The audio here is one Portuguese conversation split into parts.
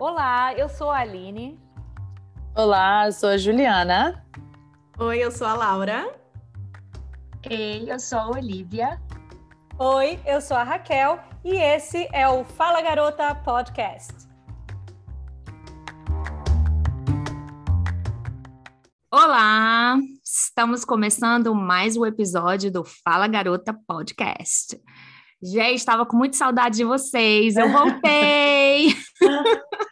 Olá, eu sou a Aline. Olá, eu sou a Juliana. Oi, eu sou a Laura. Ei, eu sou a Olivia. Oi, eu sou a Raquel e esse é o Fala Garota Podcast. Olá, estamos começando mais um episódio do Fala Garota Podcast. Já estava com muita saudade de vocês, eu voltei!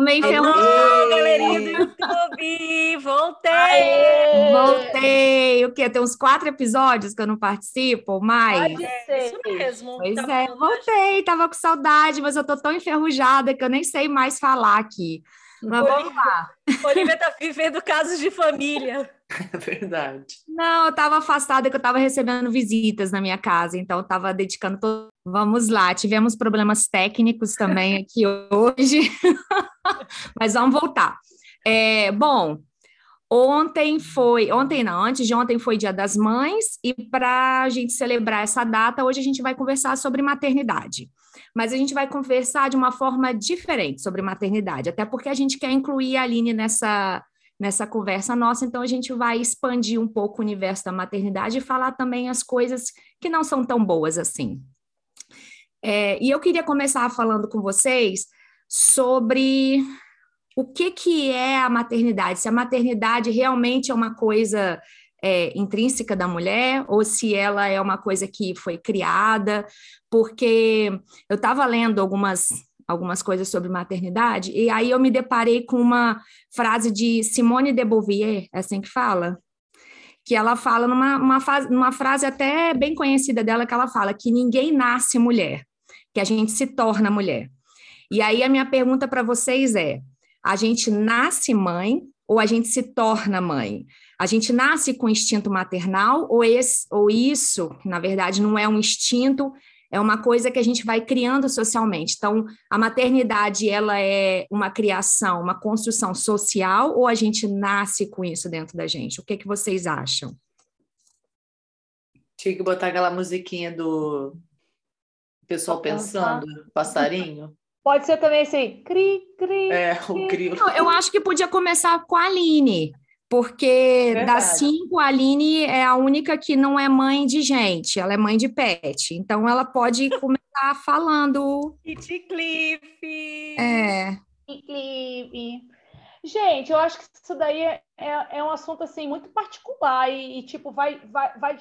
Meio enferrujada. galerinha do YouTube! Voltei! Aê! Voltei! O quê? Tem uns quatro episódios que eu não participo, mais? Pode ser. Isso mesmo. Pois tá é, voltei. Tava com saudade, mas eu tô tão enferrujada que eu nem sei mais falar aqui. Mas Olivia, vamos lá. Olivia tá vivendo casos de família. É verdade. Não, eu estava afastada que eu estava recebendo visitas na minha casa, então eu estava dedicando todo... Vamos lá, tivemos problemas técnicos também aqui hoje, mas vamos voltar. É, bom, ontem foi, ontem não, antes de ontem foi Dia das Mães, e para a gente celebrar essa data, hoje a gente vai conversar sobre maternidade. Mas a gente vai conversar de uma forma diferente sobre maternidade, até porque a gente quer incluir a Aline nessa nessa conversa nossa, então a gente vai expandir um pouco o universo da maternidade e falar também as coisas que não são tão boas assim. É, e eu queria começar falando com vocês sobre o que, que é a maternidade, se a maternidade realmente é uma coisa é, intrínseca da mulher ou se ela é uma coisa que foi criada, porque eu estava lendo algumas algumas coisas sobre maternidade, e aí eu me deparei com uma frase de Simone de Beauvoir, é assim que fala? Que ela fala numa uma, numa frase até bem conhecida dela, que ela fala que ninguém nasce mulher, que a gente se torna mulher. E aí a minha pergunta para vocês é: a gente nasce mãe ou a gente se torna mãe? A gente nasce com instinto maternal ou, esse, ou isso, na verdade, não é um instinto, é uma coisa que a gente vai criando socialmente. Então, a maternidade, ela é uma criação, uma construção social, ou a gente nasce com isso dentro da gente? O que, que vocês acham? Tinha que botar aquela musiquinha do pessoal pensando, passarinho. Pode ser também assim, cri, cri. É, o cri. Eu acho que podia começar com a Aline. Porque Verdade. das cinco, a Aline é a única que não é mãe de gente, ela é mãe de pet. Então ela pode começar falando. Kitty Cliff! É. Cliff. Gente, eu acho que isso daí é, é, é um assunto assim muito particular e, e, tipo, vai, vai, vai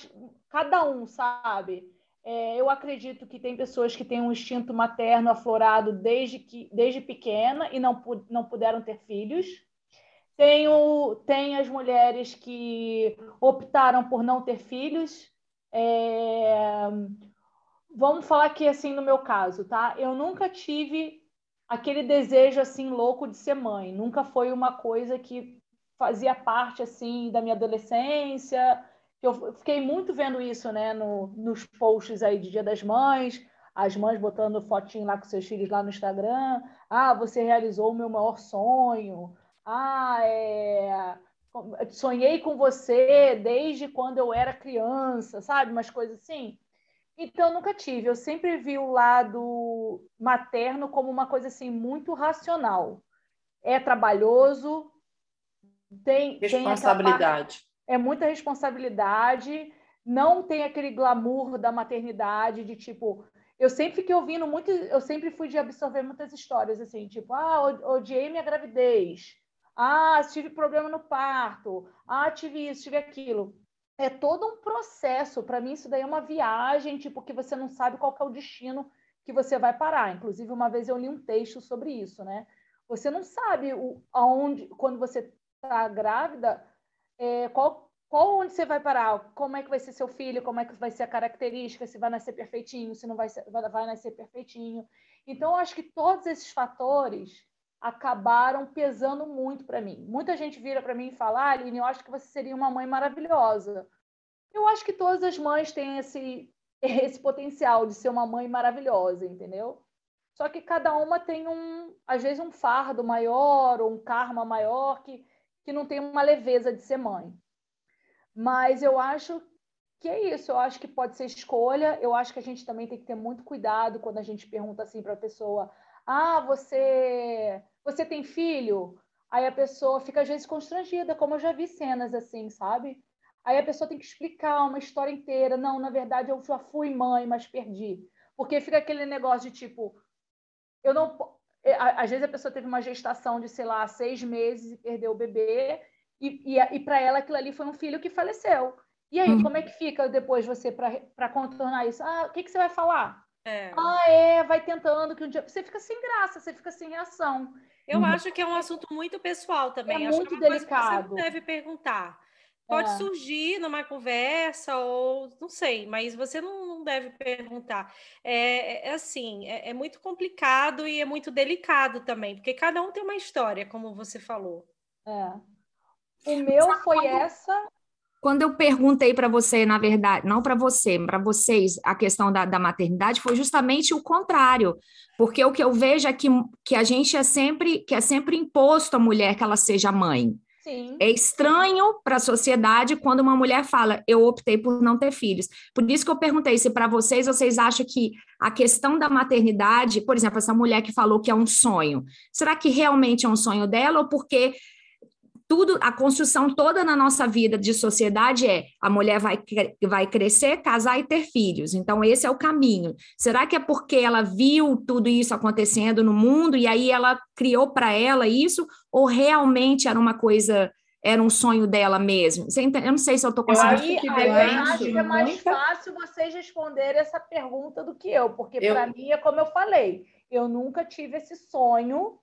cada um, sabe? É, eu acredito que tem pessoas que têm um instinto materno aflorado desde, que, desde pequena e não, não puderam ter filhos. Tem, o, tem as mulheres que optaram por não ter filhos. É... Vamos falar aqui assim no meu caso, tá? Eu nunca tive aquele desejo assim louco de ser mãe. Nunca foi uma coisa que fazia parte assim da minha adolescência. Eu fiquei muito vendo isso, né, no, nos posts aí de Dia das Mães, as mães botando fotinho lá com seus filhos lá no Instagram. Ah, você realizou o meu maior sonho ah, é... sonhei com você desde quando eu era criança, sabe? Umas coisas assim. Então, nunca tive. Eu sempre vi o lado materno como uma coisa assim muito racional. É trabalhoso, tem responsabilidade. Tem é muita responsabilidade. Não tem aquele glamour da maternidade de tipo. Eu sempre fiquei ouvindo muito. Eu sempre fui de absorver muitas histórias assim, tipo, ah, odiei minha gravidez. Ah, tive problema no parto. Ah, tive isso, tive aquilo. É todo um processo. Para mim, isso daí é uma viagem, tipo, que você não sabe qual é o destino que você vai parar. Inclusive, uma vez eu li um texto sobre isso, né? Você não sabe o, aonde, quando você está grávida, é, qual, qual onde você vai parar, como é que vai ser seu filho, como é que vai ser a característica, se vai nascer perfeitinho, se não vai, ser, vai, vai nascer perfeitinho. Então, eu acho que todos esses fatores acabaram pesando muito para mim. Muita gente vira para mim e fala: ah, Aline, eu acho que você seria uma mãe maravilhosa. Eu acho que todas as mães têm esse, esse potencial de ser uma mãe maravilhosa, entendeu? Só que cada uma tem um, às vezes, um fardo maior ou um karma maior que, que não tem uma leveza de ser mãe. Mas eu acho que é isso, eu acho que pode ser escolha. Eu acho que a gente também tem que ter muito cuidado quando a gente pergunta assim para a pessoa: Ah, você, você tem filho? Aí a pessoa fica às vezes constrangida, como eu já vi cenas assim, sabe? Aí a pessoa tem que explicar uma história inteira. Não, na verdade eu já fui mãe, mas perdi. Porque fica aquele negócio de tipo, eu não. É, às vezes a pessoa teve uma gestação de, sei lá, seis meses e perdeu o bebê, e, e, e para ela aquilo ali foi um filho que faleceu. E aí, uhum. como é que fica depois você para contornar isso? Ah, o que, que você vai falar? É. Ah, é, vai tentando que um dia. Você fica sem graça, você fica sem reação. Eu uhum. acho que é um assunto muito pessoal também. É acho muito que é delicado. você deve perguntar. Pode é. surgir numa conversa, ou não sei, mas você não, não deve perguntar. É, é assim, é, é, muito complicado e é muito delicado também, porque cada um tem uma história, como você falou. É. O meu foi essa. Quando eu perguntei para você, na verdade, não para você, para vocês, a questão da, da, maternidade, foi justamente o contrário. Porque o que eu vejo é que, que a gente é sempre, que é sempre imposto à mulher que ela seja mãe. Sim. É estranho para a sociedade quando uma mulher fala, eu optei por não ter filhos. Por isso que eu perguntei se para vocês, vocês acham que a questão da maternidade, por exemplo, essa mulher que falou que é um sonho, será que realmente é um sonho dela ou porque tudo, a construção toda na nossa vida de sociedade é a mulher vai, vai crescer, casar e ter filhos. Então, esse é o caminho. Será que é porque ela viu tudo isso acontecendo no mundo e aí ela criou para ela isso? Ou realmente era uma coisa, era um sonho dela mesmo? Eu não sei se eu estou conseguindo. Aí, aí eu acho que é mais muita... fácil vocês responderem essa pergunta do que eu, porque eu... para mim é como eu falei, eu nunca tive esse sonho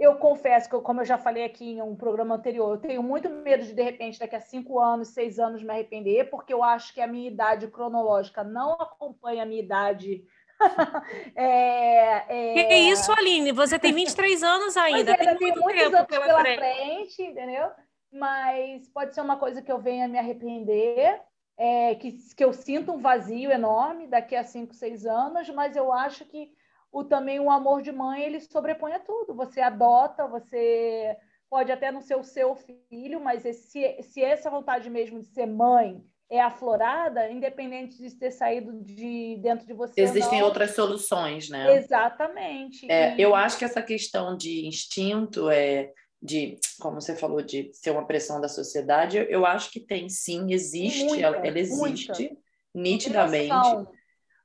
eu confesso que, como eu já falei aqui em um programa anterior, eu tenho muito medo de, de repente, daqui a cinco anos, seis anos, me arrepender, porque eu acho que a minha idade cronológica não acompanha a minha idade. é, é... Que isso, Aline? Você tem 23 anos ainda. Mas, é, tem, tem muitos anos pela, pela frente. frente, entendeu? Mas pode ser uma coisa que eu venha me arrepender. É, que, que eu sinto um vazio enorme daqui a cinco, seis anos, mas eu acho que o também o amor de mãe ele sobrepõe a tudo. Você adota, você pode até não ser o seu filho, mas se, se essa vontade mesmo de ser mãe é aflorada, independente de ter saído de dentro de você. Existem outras soluções, né? Exatamente. É, e... Eu acho que essa questão de instinto é de, como você falou, de ser uma pressão da sociedade, eu acho que tem sim, existe, muita, ela, ela, existe muita. nitidamente.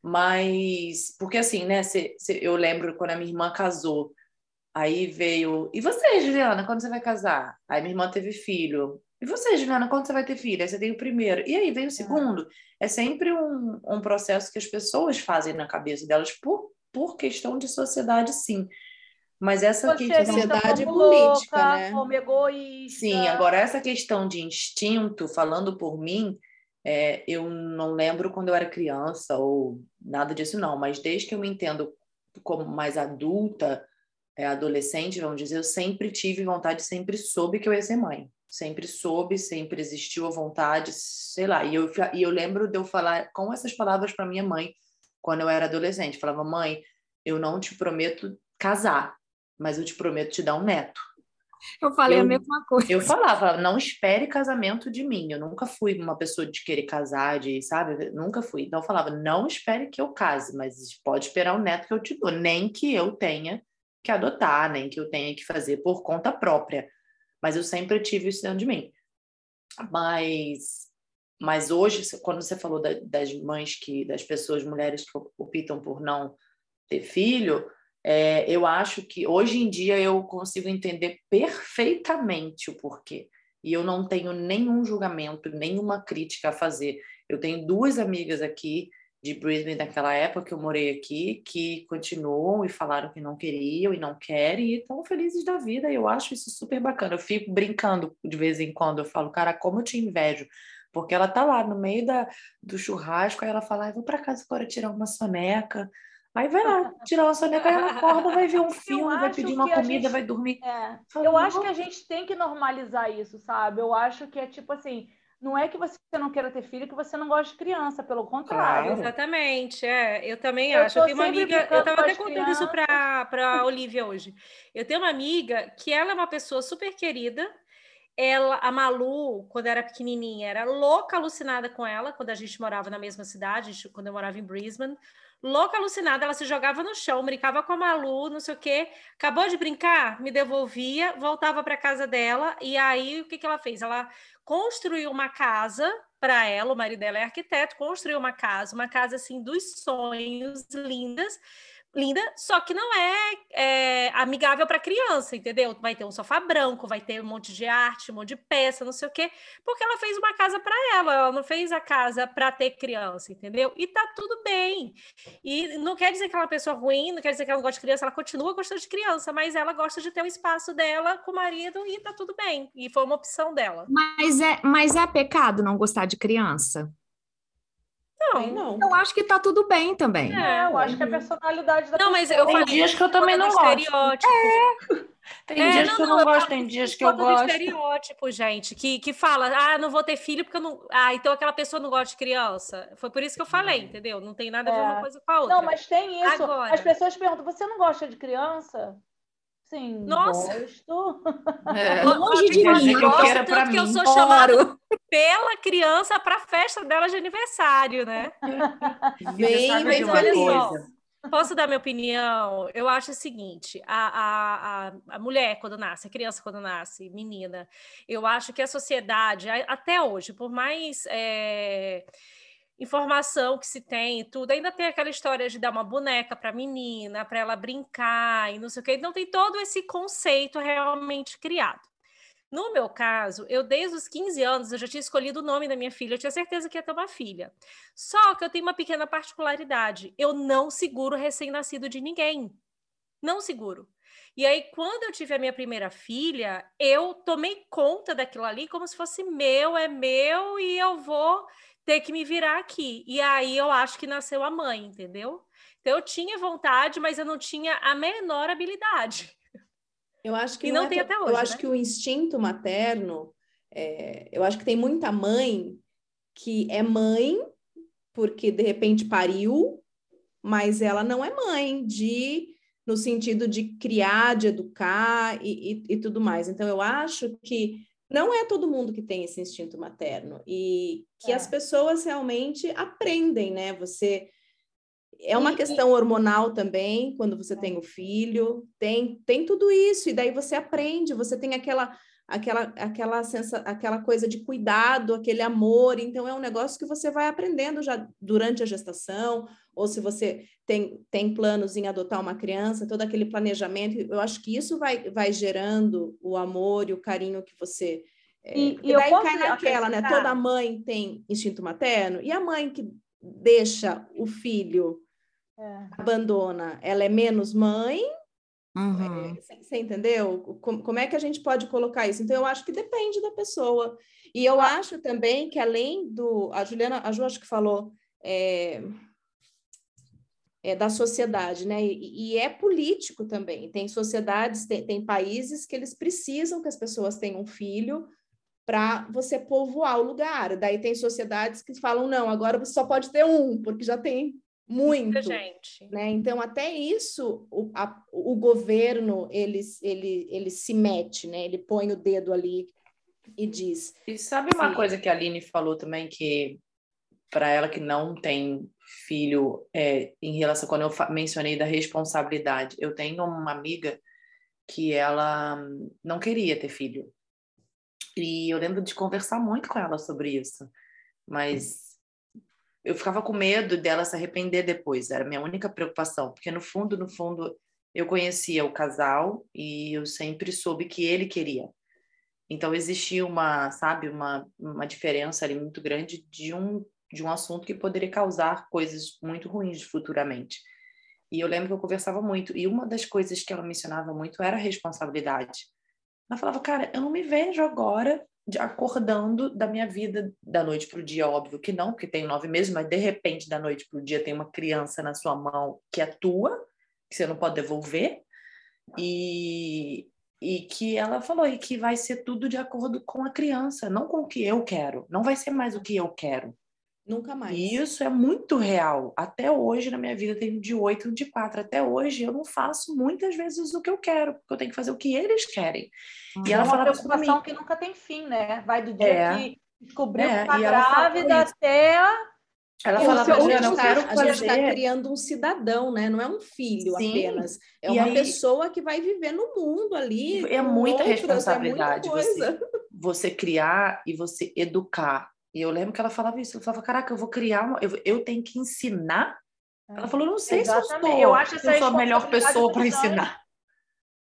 Mas, porque assim, né? Cê, cê, eu lembro quando a minha irmã casou, aí veio. E você, Juliana, quando você vai casar? Aí minha irmã teve filho. E você, Juliana, quando você vai ter filho? Aí você tem o primeiro. E aí vem o segundo. É sempre um, um processo que as pessoas fazem na cabeça delas por, por questão de sociedade, sim. Mas essa Você questão... sociedade política, louca, né? Como egoísta. Sim, agora essa questão de instinto, falando por mim, é, eu não lembro quando eu era criança ou nada disso, não, mas desde que eu me entendo como mais adulta, é, adolescente, vamos dizer, eu sempre tive vontade, sempre soube que eu ia ser mãe. Sempre soube, sempre existiu a vontade, sei lá. E eu, e eu lembro de eu falar com essas palavras para minha mãe quando eu era adolescente. falava, mãe, eu não te prometo casar, mas eu te prometo te dar um neto. Eu falei eu, a mesma coisa. Eu falava, não espere casamento de mim. Eu nunca fui uma pessoa de querer casar, de, sabe? Nunca fui. Então eu falava, não espere que eu case, mas pode esperar o neto que eu te dou. Nem que eu tenha que adotar, nem que eu tenha que fazer por conta própria. Mas eu sempre tive isso dentro de mim. Mas, mas hoje, quando você falou da, das mães que, das pessoas, mulheres que optam por não ter filho, é, eu acho que hoje em dia eu consigo entender perfeitamente o porquê. E eu não tenho nenhum julgamento, nenhuma crítica a fazer. Eu tenho duas amigas aqui de Brisbane naquela época que eu morei aqui, que continuam e falaram que não queriam e não querem e estão felizes da vida. Eu acho isso super bacana. Eu fico brincando de vez em quando. Eu falo, cara, como eu te invejo. Porque ela tá lá no meio da, do churrasco, aí ela fala, ah, vou para casa agora tirar uma soneca. Aí vai lá, tirar uma soneca, aí ela acorda, vai ver um filme, vai pedir uma comida, gente, vai dormir. É, eu acho que a gente tem que normalizar isso, sabe? Eu acho que é tipo assim, não é que você não queira ter filho, que você não gosta de criança, pelo contrário. Claro. Exatamente, é. Eu também eu acho. Eu tenho uma amiga, eu estava até contando isso para a Olivia hoje. Eu tenho uma amiga que ela é uma pessoa super querida, ela, a Malu, quando era pequenininha, era louca alucinada com ela, quando a gente morava na mesma cidade, quando eu morava em Brisbane. Louca alucinada, ela se jogava no chão, brincava com a Malu, não sei o quê. Acabou de brincar, me devolvia, voltava para casa dela. E aí, o que, que ela fez? Ela construiu uma casa para ela, o marido dela é arquiteto, construiu uma casa, uma casa assim dos sonhos, lindas linda, só que não é, é amigável para criança, entendeu? Vai ter um sofá branco, vai ter um monte de arte, um monte de peça, não sei o quê, porque ela fez uma casa para ela, ela não fez a casa para ter criança, entendeu? E tá tudo bem. E não quer dizer que ela é uma pessoa ruim, não quer dizer que ela não gosta de criança, ela continua gostando de criança, mas ela gosta de ter um espaço dela com o marido e tá tudo bem. E foi uma opção dela. Mas é, mas é pecado não gostar de criança? Não, não. Eu acho que tá tudo bem também. É, eu acho que é a personalidade da Não, mas eu Tem dias que eu também não gosto. Estereótipo. É. Tem é, dias não, que eu não, não gosto, tem dias que eu gosto. estereótipo, gente, que, que fala, ah, não vou ter filho porque eu não. Ah, então aquela pessoa não gosta de criança. Foi por isso que eu falei, entendeu? Não tem nada a ver uma é. coisa com a outra. Não, mas tem isso. Agora... As pessoas perguntam: você não gosta de criança? Sim, Nossa. gosto. É. Longe de mim, eu gosto tanto que mim. eu sou chamada pela criança para a festa dela de aniversário, né? Vem, vem olha só. Posso dar minha opinião? Eu acho o seguinte: a, a, a, mulher, quando nasce, a criança, quando nasce, menina, eu acho que a sociedade, até hoje, por mais. É informação que se tem e tudo, ainda tem aquela história de dar uma boneca para a menina, para ela brincar e não sei o que, não tem todo esse conceito realmente criado. No meu caso, eu desde os 15 anos eu já tinha escolhido o nome da minha filha, eu tinha certeza que ia ter uma filha. Só que eu tenho uma pequena particularidade, eu não seguro recém-nascido de ninguém. Não seguro. E aí, quando eu tive a minha primeira filha, eu tomei conta daquilo ali como se fosse meu, é meu, e eu vou ter que me virar aqui. E aí eu acho que nasceu a mãe, entendeu? Então eu tinha vontade, mas eu não tinha a menor habilidade. Eu acho que e não, não é tem até hoje. Eu né? acho que o instinto materno, é, eu acho que tem muita mãe que é mãe porque de repente pariu, mas ela não é mãe de no sentido de criar, de educar e, e, e tudo mais. Então eu acho que não é todo mundo que tem esse instinto materno e que é. as pessoas realmente aprendem, né? Você é uma e, questão e... hormonal também, quando você é. tem o filho, tem tem tudo isso e daí você aprende, você tem aquela aquela aquela sensa, aquela coisa de cuidado, aquele amor, então é um negócio que você vai aprendendo já durante a gestação, ou se você tem, tem planos em adotar uma criança, todo aquele planejamento, eu acho que isso vai, vai gerando o amor e o carinho que você. É, e, e daí cai naquela, né? Toda mãe tem instinto materno, e a mãe que deixa o filho, é. abandona, ela é menos mãe. Uhum. É, você entendeu? Como, como é que a gente pode colocar isso? Então, eu acho que depende da pessoa. E eu ah. acho também que além do. A Juliana, a Ju acho que falou. É, é, da sociedade, né? E, e, é político também. Tem sociedades, tem, tem países que eles precisam que as pessoas tenham um filho para você povoar o lugar. Daí tem sociedades que falam, não, agora você só pode ter um, porque já tem muito. Muita gente. Né? Então, até isso, o, a, o governo, ele, ele, ele se mete, né? Ele põe o dedo ali e diz. E sabe uma coisa que a Aline falou também, que para ela que não tem filho, é, em relação quando eu mencionei da responsabilidade, eu tenho uma amiga que ela não queria ter filho. E eu lembro de conversar muito com ela sobre isso, mas eu ficava com medo dela se arrepender depois, era a minha única preocupação, porque no fundo, no fundo, eu conhecia o casal e eu sempre soube que ele queria. Então existia uma, sabe, uma, uma diferença ali muito grande de um de um assunto que poderia causar coisas muito ruins futuramente. E eu lembro que eu conversava muito, e uma das coisas que ela mencionava muito era a responsabilidade. Ela falava, cara, eu não me vejo agora acordando da minha vida da noite para o dia, óbvio que não, porque tenho nove meses, mas de repente da noite para o dia tem uma criança na sua mão que é tua, que você não pode devolver, e, e que ela falou e que vai ser tudo de acordo com a criança, não com o que eu quero, não vai ser mais o que eu quero, Nunca mais. E isso é muito real. Até hoje, na minha vida, tenho de oito, de quatro. Até hoje, eu não faço muitas vezes o que eu quero, porque eu tenho que fazer o que eles querem. E é ela uma preocupação que nunca tem fim, né? Vai do dia é. que descobriu é. que tá grávida até ela fala pra Juliana, eu quero fazer... A gente está criando um cidadão, né? Não é um filho Sim. apenas. É e uma aí... pessoa que vai viver no mundo ali. É muita outras, responsabilidade é muita você, você criar e você educar. E eu lembro que ela falava isso. Ela falava, caraca, eu vou criar uma... Eu, eu tenho que ensinar? É. Ela falou, não sei Exatamente. se eu sou, eu acho essa eu sou a melhor pessoa para ensinar.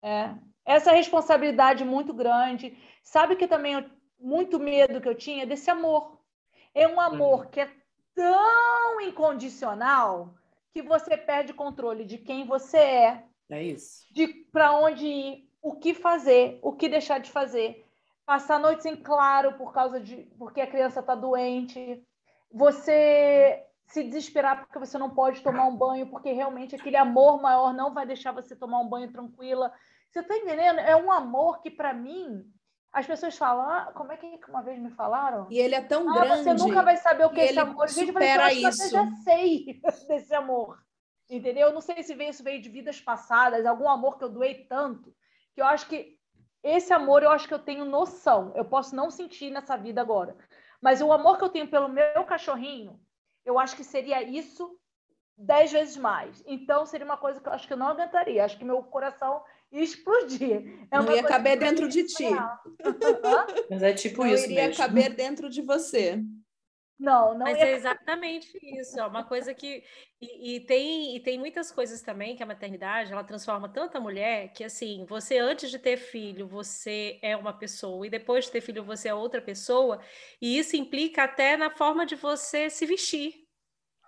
É. Essa responsabilidade muito grande. Sabe que também eu, muito medo que eu tinha desse amor. É um amor hum. que é tão incondicional que você perde o controle de quem você é. É isso. De para onde ir, o que fazer, o que deixar de fazer. Passar noites em claro por causa de porque a criança está doente. Você se desesperar porque você não pode tomar um banho, porque realmente aquele amor maior não vai deixar você tomar um banho tranquila. Você está entendendo? É um amor que, para mim, as pessoas falam, ah, como é que uma vez me falaram? E ele é tão ah, grande. Você nunca vai saber o que é esse amor. Gente, eu falei, eu já sei desse amor. Entendeu? Eu não sei se veio, isso veio de vidas passadas, algum amor que eu doei tanto, que eu acho que esse amor eu acho que eu tenho noção. Eu posso não sentir nessa vida agora. Mas o amor que eu tenho pelo meu cachorrinho, eu acho que seria isso dez vezes mais. Então, seria uma coisa que eu acho que eu não aguentaria. Acho que meu coração ia explodir. É não ia caber dentro de ti. Mas é tipo não isso iria caber dentro de você. Não, não Mas ia... é exatamente isso. É uma coisa que. E, e, tem, e tem muitas coisas também que a maternidade ela transforma tanta mulher que, assim, você antes de ter filho, você é uma pessoa, e depois de ter filho, você é outra pessoa. E isso implica até na forma de você se vestir.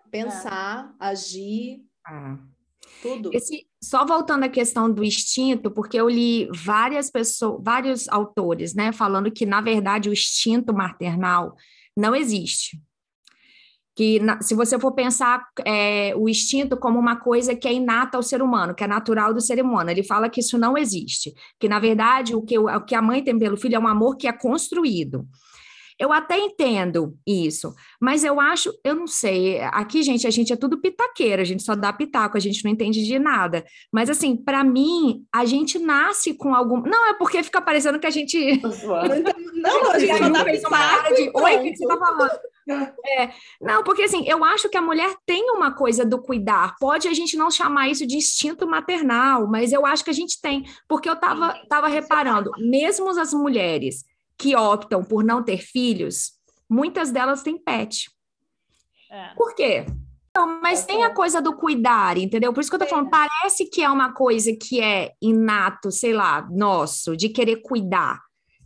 Pensar, é. agir. Ah. Tudo. Esse, só voltando à questão do instinto, porque eu li várias pessoas, vários autores, né, falando que, na verdade, o instinto maternal não existe. Que na, se você for pensar é, o instinto como uma coisa que é inata ao ser humano, que é natural do ser humano, ele fala que isso não existe. Que, na verdade, o que, o que a mãe tem pelo filho é um amor que é construído. Eu até entendo isso, mas eu acho, eu não sei, aqui, gente, a gente é tudo pitaqueira, a gente só dá pitaco, a gente não entende de nada. Mas, assim, para mim, a gente nasce com algum. Não, é porque fica parecendo que a gente. Não, a gente só dá pitaco. De... Oi, o que você tá falando? É, não, porque assim, eu acho que a mulher tem uma coisa do cuidar. Pode a gente não chamar isso de instinto maternal, mas eu acho que a gente tem. Porque eu tava, tava reparando, mesmo as mulheres que optam por não ter filhos, muitas delas têm pet. É. Por quê? Não, mas é tem a coisa do cuidar, entendeu? Por isso que eu tô falando, parece que é uma coisa que é inato, sei lá, nosso, de querer cuidar.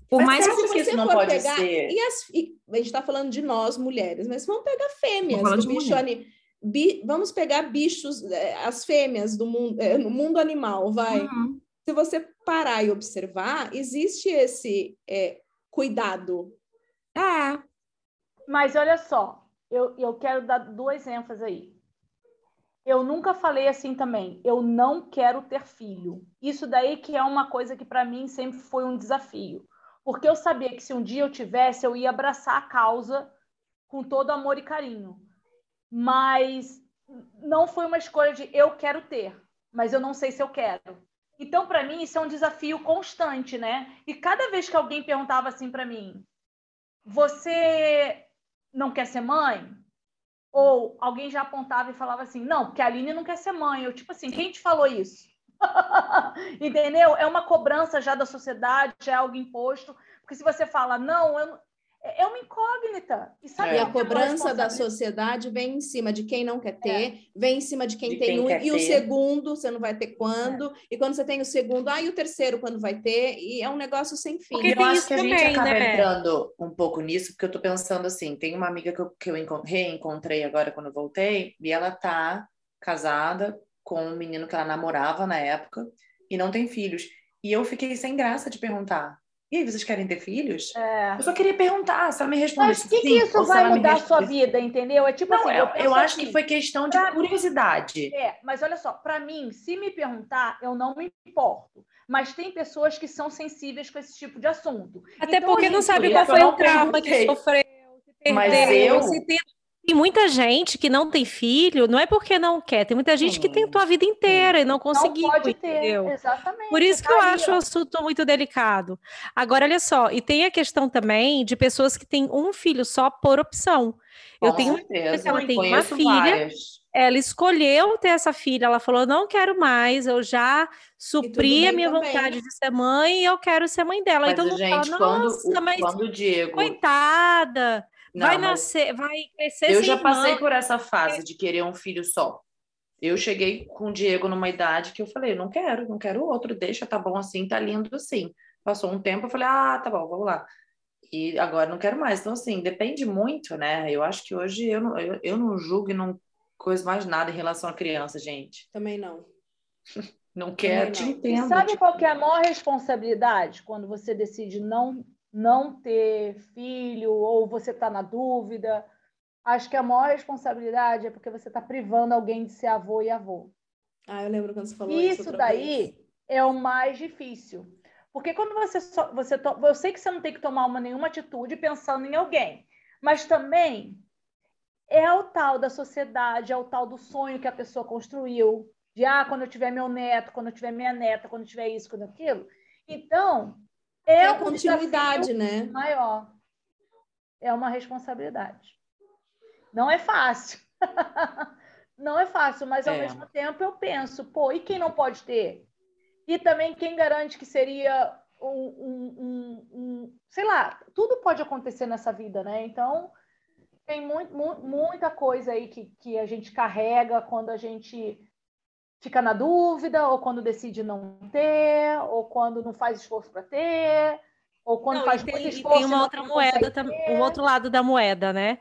Por mas mais que você isso não pode pegar, ser. E, as, e a gente está falando de nós, mulheres, mas vamos pegar fêmeas do bicho Bi, vamos pegar bichos, é, as fêmeas do mundo, é, no mundo animal, vai. Uhum. Se você parar e observar, existe esse é, cuidado. É. Mas olha só, eu, eu quero dar duas ênfases aí. Eu nunca falei assim também, eu não quero ter filho. Isso daí que é uma coisa que para mim sempre foi um desafio. Porque eu sabia que se um dia eu tivesse, eu ia abraçar a causa com todo amor e carinho. Mas não foi uma escolha de eu quero ter, mas eu não sei se eu quero. Então, para mim, isso é um desafio constante, né? E cada vez que alguém perguntava assim para mim, você não quer ser mãe? Ou alguém já apontava e falava assim, não, porque a Aline não quer ser mãe. Eu, tipo assim, quem te falou isso? Entendeu? É uma cobrança já da sociedade, já é algo imposto. Porque se você fala, não, eu, é, é uma incógnita. E, sabe é. a cobrança da sociedade vem em cima de quem não quer ter, é. vem em cima de quem de tem quem um, e ter. o segundo você não vai ter quando, é. e quando você tem o segundo, ah, e o terceiro quando vai ter, e é um negócio sem fim. Porque eu acho que a também, gente acaba né? entrando um pouco nisso, porque eu tô pensando assim, tem uma amiga que eu, que eu reencontrei agora quando eu voltei, e ela tá casada com um menino que ela namorava na época, e não tem filhos. E eu fiquei sem graça de perguntar e aí, vocês querem ter filhos? É. Eu só queria perguntar, se ela me respondesse Mas o que, que isso vai mudar a sua vida, entendeu? É tipo não, assim, eu, eu, eu acho assim, que foi questão de curiosidade. Mim, é, mas olha só, para mim, se me perguntar, eu não me importo. Mas tem pessoas que são sensíveis com esse tipo de assunto. Até então, porque não sabe qual foi o trauma que sofreu, que perdeu, mas eu... se tem Tem muita gente que não tem filho, não é porque não quer, tem muita gente que tentou a vida inteira e não conseguiu, não pode entendeu? Ter, exatamente. Por isso que eu acho o assunto muito delicado. Agora, olha só, e tem a questão também de pessoas que têm um filho só por opção. Com eu tenho certeza. ela tem uma filha, várias. ela escolheu ter essa filha, ela falou: não quero mais, eu já supri a minha também. vontade de ser mãe e eu quero ser mãe dela. Mas, então, gente, fala, quando, mas quando o Diego. Coitada! Não, vai nascer, vai crescer Eu já passei por essa fase de querer um filho só. Eu cheguei com o Diego numa idade que eu falei, não quero, não quero outro, deixa, tá bom assim, tá lindo assim. Passou um tempo, eu falei, ah, tá bom, vamos lá. E agora não quero mais. Então, assim, depende muito, né? Eu acho que hoje eu não, eu, eu não julgo e não coisa mais nada em relação à criança, gente. Também não. não quero, te entendo. E sabe tipo... qual que é a maior responsabilidade quando você decide não não ter filho ou você está na dúvida. Acho que a maior responsabilidade é porque você está privando alguém de ser avô e avô. Ah, eu lembro quando você falou isso. Isso daí vez. é o mais difícil. Porque quando você só, você to, eu sei que você não tem que tomar uma, nenhuma atitude pensando em alguém, mas também é o tal da sociedade, é o tal do sonho que a pessoa construiu, de ah, quando eu tiver meu neto, quando eu tiver minha neta, quando eu tiver isso, quando aquilo. Então, é, a continuidade, né? Maior. É uma responsabilidade. Não é fácil. não é fácil, mas ao é. mesmo tempo eu penso, pô, e quem não pode ter? E também quem garante que seria um, um, um, um sei lá, tudo pode acontecer nessa vida, né? Então tem muito, mu muita coisa aí que, que a gente carrega quando a gente fica na dúvida, ou quando decide não ter, ou quando não faz esforço para ter, ou quando não, faz tem, muito esforço. tem uma outra moeda, o outro lado da moeda, né?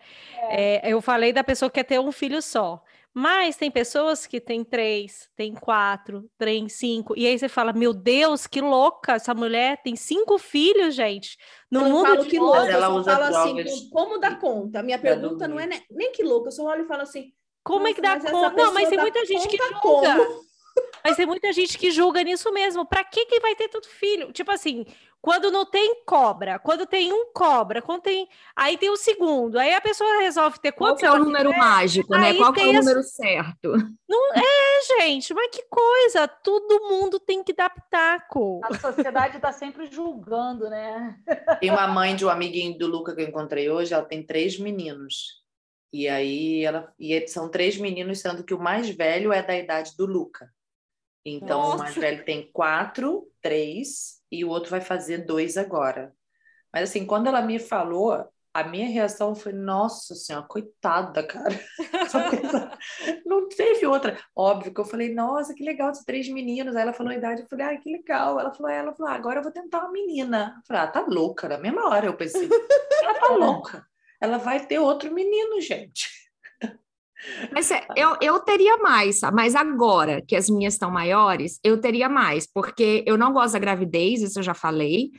É. É, eu falei da pessoa que quer ter um filho só. Mas tem pessoas que têm três, tem quatro, tem cinco. E aí você fala, meu Deus, que louca! Essa mulher tem cinco filhos, gente. No eu mundo falo de que louca, ela eu só falo assim, como dá conta? A minha pergunta não é nem, nem que louca, eu só olho e falo assim, como Nossa, é que dá conta? Não, mas tem muita gente que julga. Como? Mas tem muita gente que julga nisso mesmo. Para que que vai ter tanto filho? Tipo assim, quando não tem cobra, quando tem um cobra, quando tem, aí tem o segundo, aí a pessoa resolve ter quantos Qual é o número quiser, mágico, né? Qual é o número certo? Não é, gente, mas que coisa, todo mundo tem que dar pitaco. A sociedade está sempre julgando, né? Tem uma mãe de um amiguinho do Luca que eu encontrei hoje, ela tem três meninos. E aí ela e são três meninos, sendo que o mais velho é da idade do Luca. Então Nossa. o mais velho tem quatro, três, e o outro vai fazer dois agora. Mas assim, quando ela me falou, a minha reação foi, nossa senhora, coitada, cara. Não teve outra. Óbvio que eu falei, nossa, que legal, esses três meninos. Aí ela falou a idade, eu falei, ai, que legal. Ela falou, ela falou, ah, agora eu vou tentar uma menina. Eu falei, ah, tá louca, na mesma hora eu pensei, ela tá louca ela vai ter outro menino, gente. Mas é, eu, eu teria mais, mas agora que as minhas estão maiores, eu teria mais, porque eu não gosto da gravidez, isso eu já falei,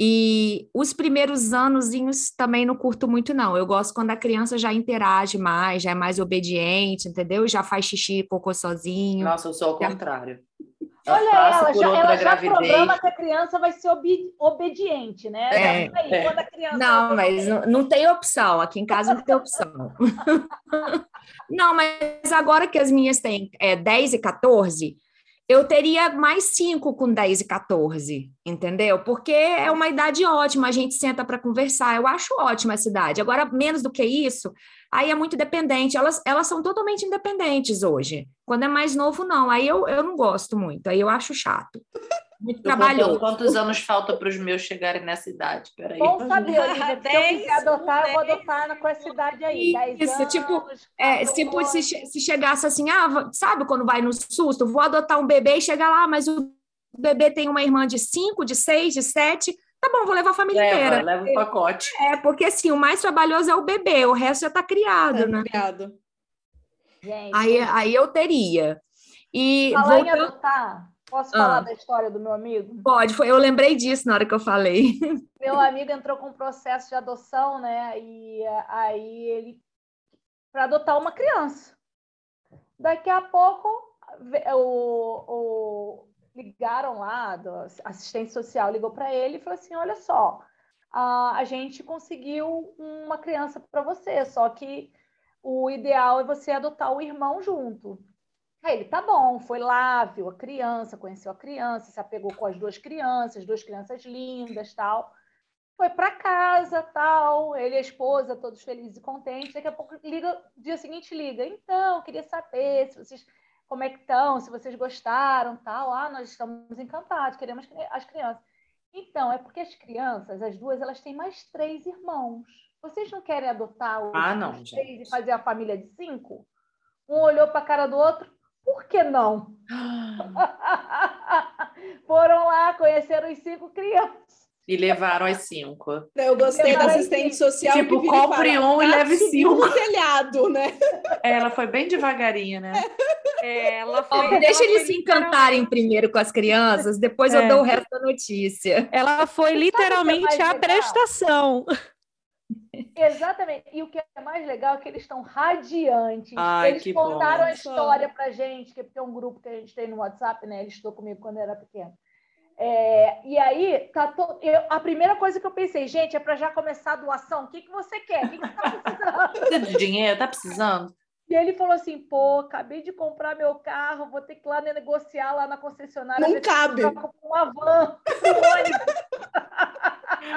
e os primeiros anos também não curto muito, não. Eu gosto quando a criança já interage mais, já é mais obediente, entendeu? Já faz xixi e cocô sozinho. Nossa, eu sou ao contrário. Olha ela, já, ela já programa que a criança vai ser ob obediente, né? É, aí, é. não, mas não, não, tem opção. Aqui em casa não tem opção. não, mas agora que as minhas têm é, 10 e 14, eu teria mais 5 com 10 e 14, entendeu? Porque é uma idade ótima, a gente senta para conversar. Eu acho ótima essa idade. Agora, menos do que isso, aí é muito dependente. Elas, elas são totalmente independentes hoje. Quando é mais novo, não. Aí eu, eu não gosto muito, aí eu acho chato. Muito trabalhoso. Quantos anos falta para os meus chegarem nessa idade? Peraí. Bom saber, Olivia. Se eu quiser adotar, eu vou adotar com essa idade aí. Isso, anos, tipo, é, tipo se, se chegasse assim, ah, sabe quando vai no susto, vou adotar um bebê e chegar lá, mas o bebê tem uma irmã de 5, de 6, de 7, Tá bom, vou levar a família leva, inteira. Leva o pacote. É, porque assim, o mais trabalhoso é o bebê, o resto já tá criado, é, né? Criado. Gente, aí, aí eu teria. E falar em adotar, posso ah. falar da história do meu amigo? Pode, foi, eu lembrei disso na hora que eu falei. Meu amigo entrou com um processo de adoção, né? E aí ele para adotar uma criança. Daqui a pouco o, o ligaram lá, a assistente social ligou para ele e falou assim: olha só, a, a gente conseguiu uma criança para você, só que o ideal é você adotar o irmão junto. Aí ele, tá bom, foi lá, viu a criança, conheceu a criança, se apegou com as duas crianças, duas crianças lindas, tal. Foi para casa, tal, ele e a esposa, todos felizes e contentes. Daqui a pouco liga, dia seguinte liga. Então, queria saber se vocês como é que estão, se vocês gostaram, tal. Ah, nós estamos encantados, queremos as crianças. Então, é porque as crianças, as duas, elas têm mais três irmãos. Vocês não querem adotar os, ah, não, três gente. e fazer a família de cinco? Um olhou para a cara do outro, por que não? Foram lá, conheceram os cinco crianças. E levaram as cinco. Eu gostei da assistente social. Tipo, compre um e tá leve cinco. no telhado, né? É, ela foi bem devagarinha, né? É, ela foi, deixa ela eles se encantarem primeiro com as crianças, depois é. eu dou o resto da notícia. Ela foi literalmente a prestação. Exatamente. E o que é mais legal é que eles estão radiantes. Ai, eles contaram bom. a história pra gente, que é um grupo que a gente tem no WhatsApp, né? Ele estudou comigo quando era pequeno. É, e aí, tá to... eu, a primeira coisa que eu pensei, gente, é para já começar a doação. O que, que você quer? O que, que você tá precisando? Precisa de dinheiro? Tá precisando? E ele falou assim: pô, acabei de comprar meu carro, vou ter que ir lá negociar lá na concessionária. Não cabe. Uma van,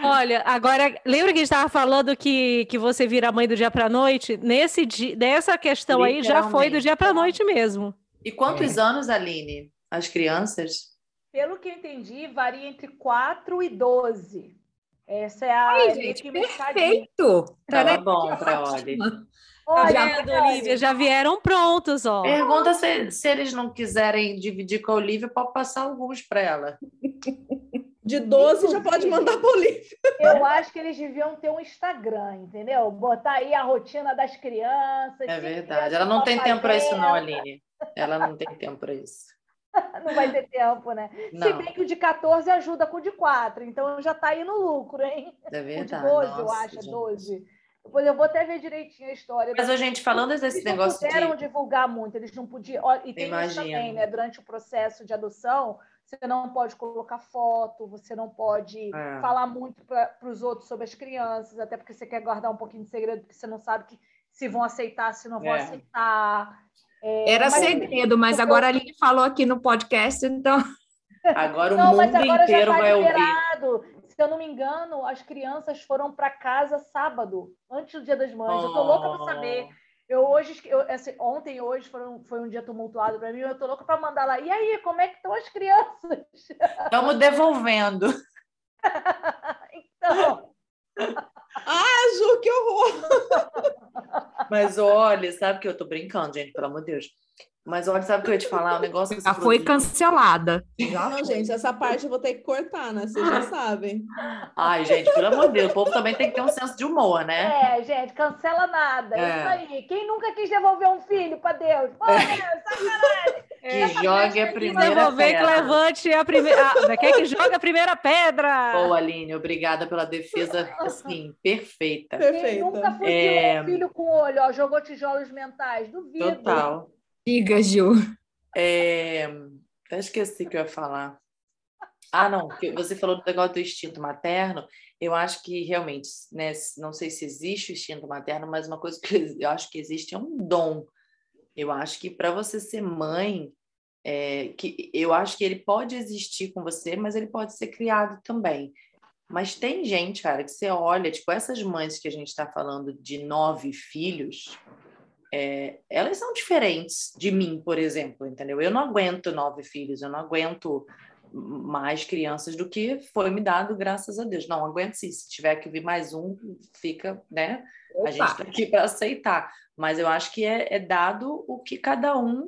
Olha, agora, lembra que a gente estava falando que, que você vira mãe do dia para noite? Nesse dia, nessa questão aí já foi do dia para noite mesmo. E quantos é. anos, Aline? As crianças? Pelo que eu entendi, varia entre 4 e 12. Essa é a. Ai, gente, perfeito! Tá bom para Oli. Olha, tá Olivia, já vieram prontos, ó. Pergunta se, se eles não quiserem dividir com a Olivia, pode passar alguns para ela. De 12 já pode mandar para Olivia. Eu acho que eles deviam ter um Instagram, entendeu? Botar aí a rotina das crianças. É verdade. Ela não tem tempo para isso, não, Aline. Ela não tem tempo para isso. não vai ter tempo, né? Não. Se bem que o de 14 ajuda com o de 4, então já está aí no lucro, hein? É verdade. O de 12, Nossa, eu acho, gente. 12. Depois eu vou até ver direitinho a história. Mas a gente falando desse eles negócio não puderam de... divulgar muito, eles não podiam. E tem isso também, né? Durante o processo de adoção, você não pode colocar foto, você não pode é. falar muito para os outros sobre as crianças, até porque você quer guardar um pouquinho de segredo, porque você não sabe que se vão aceitar, se não vão é. aceitar. É, Era mas... segredo, mas agora a Aline falou aqui no podcast, então. Agora o não, mundo inteiro tá vai liberado. ouvir se eu não me engano, as crianças foram para casa sábado, antes do Dia das Mães. Oh. Eu tô louca para saber. Eu hoje, eu, assim, ontem e hoje foram, foi um dia tumultuado para mim. Eu tô louca para mandar lá. E aí, como é que estão as crianças? Estamos devolvendo. então. ah, Ju, que horror! Mas olha, sabe que eu tô brincando, gente, pelo amor de Deus. Mas olha, sabe o que eu ia te falar? O negócio já foi cancelada. Já não, gente, essa parte eu vou ter que cortar, né? Vocês já sabem. Ai, gente, pelo amor de Deus, o povo também tem que ter um senso de humor, né? É, gente, cancela nada. É. Isso aí. Quem nunca quis devolver um filho para Deus? Pô, Deus, sacanagem. Que é, jogue a primeira devolver, pedra. Que levante a primeira. Ah, quer que jogue a primeira pedra? Boa, Aline, obrigada pela defesa, assim, perfeita. Perfeita. Quem nunca fuzilou é... um filho com olho, ó, jogou tijolos mentais, duvido. Total. Diga, Ju. É... Até esqueci o que eu ia falar. Ah, não, você falou do negócio do instinto materno. Eu acho que realmente, né, não sei se existe o instinto materno, mas uma coisa que eu acho que existe é um dom. Eu acho que para você ser mãe, é, que eu acho que ele pode existir com você, mas ele pode ser criado também. Mas tem gente, cara, que você olha, tipo, essas mães que a gente está falando de nove filhos, é, elas são diferentes de mim, por exemplo, entendeu? Eu não aguento nove filhos, eu não aguento mais crianças do que foi me dado, graças a Deus. Não aguento sim, se tiver que vir mais um, fica, né? Opa. A gente está aqui para aceitar. Mas eu acho que é, é, dado o que cada um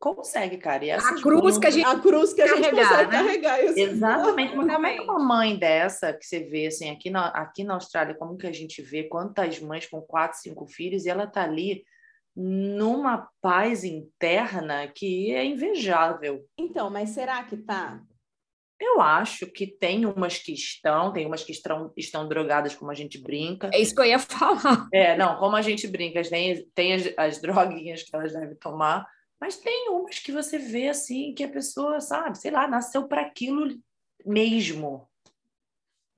consegue, cara. E a cruz que a gente, a cruz que a gente carregar, consegue né? carregar. Isso. Exatamente. Mas como é que uma mãe dessa, que você vê assim, aqui na, aqui na Austrália, como que a gente vê quantas mães com quatro, cinco filhos, e ela tá ali numa paz interna que é invejável. Então, mas será que tá? Eu acho que tem umas que estão, tem umas que estão, estão drogadas, como a gente brinca. É isso que eu ia falar. É, não, como a gente brinca, tem, tem as, as droguinhas que elas devem tomar, mas tem umas que você vê assim, que a pessoa, sabe, sei lá, nasceu para aquilo mesmo.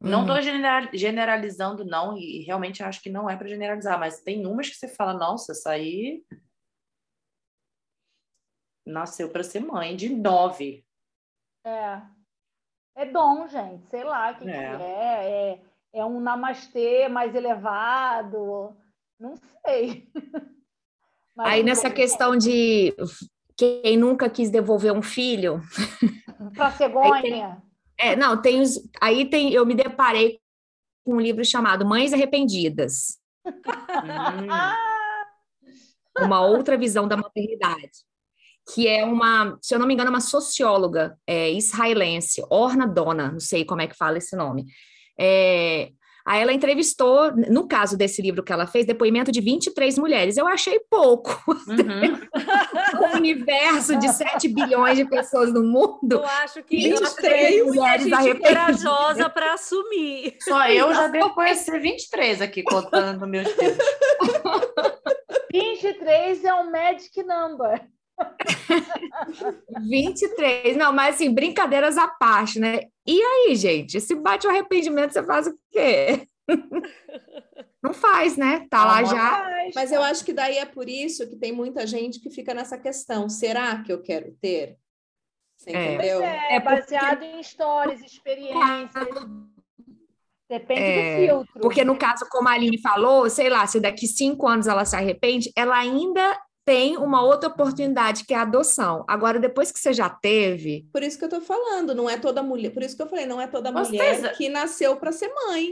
Não estou uhum. generalizando, não, e realmente acho que não é para generalizar, mas tem umas que você fala, nossa, essa aí nasceu para ser mãe de nove. É. É dom, gente, sei lá o que, é. que é. é. É um namastê mais elevado, não sei. Mas Aí nessa questão de quem nunca quis devolver um filho. Para cegonha. É, não, tem os, aí tem, eu me deparei com um livro chamado Mães Arrependidas. hum. Uma outra visão da maternidade, que é uma, se eu não me engano, uma socióloga é, israelense, Orna Dona, não sei como é que fala esse nome. É, Aí ela entrevistou, no caso desse livro que ela fez, depoimento de 23 mulheres. Eu achei pouco. Uhum. um universo de 7 bilhões de pessoas no mundo. Eu acho que 23 mulheres gente corajosa para assumir. Só eu já devo conhecer 23 aqui contando meus filhos. 23 é um magic number. 23, não, mas assim, brincadeiras à parte, né? E aí, gente, se bate o arrependimento, você faz o quê? Não faz, né? Tá lá já. Mas eu acho que daí é por isso que tem muita gente que fica nessa questão: será que eu quero ter? Você é. entendeu? É, é baseado porque... em histórias, experiências. Depende é, do filtro. Porque no caso, como a Aline falou, sei lá, se daqui cinco anos ela se arrepende, ela ainda tem uma outra oportunidade que é a adoção. Agora, depois que você já teve. Por isso que eu tô falando, não é toda mulher. Por isso que eu falei, não é toda mulher que nasceu para ser mãe,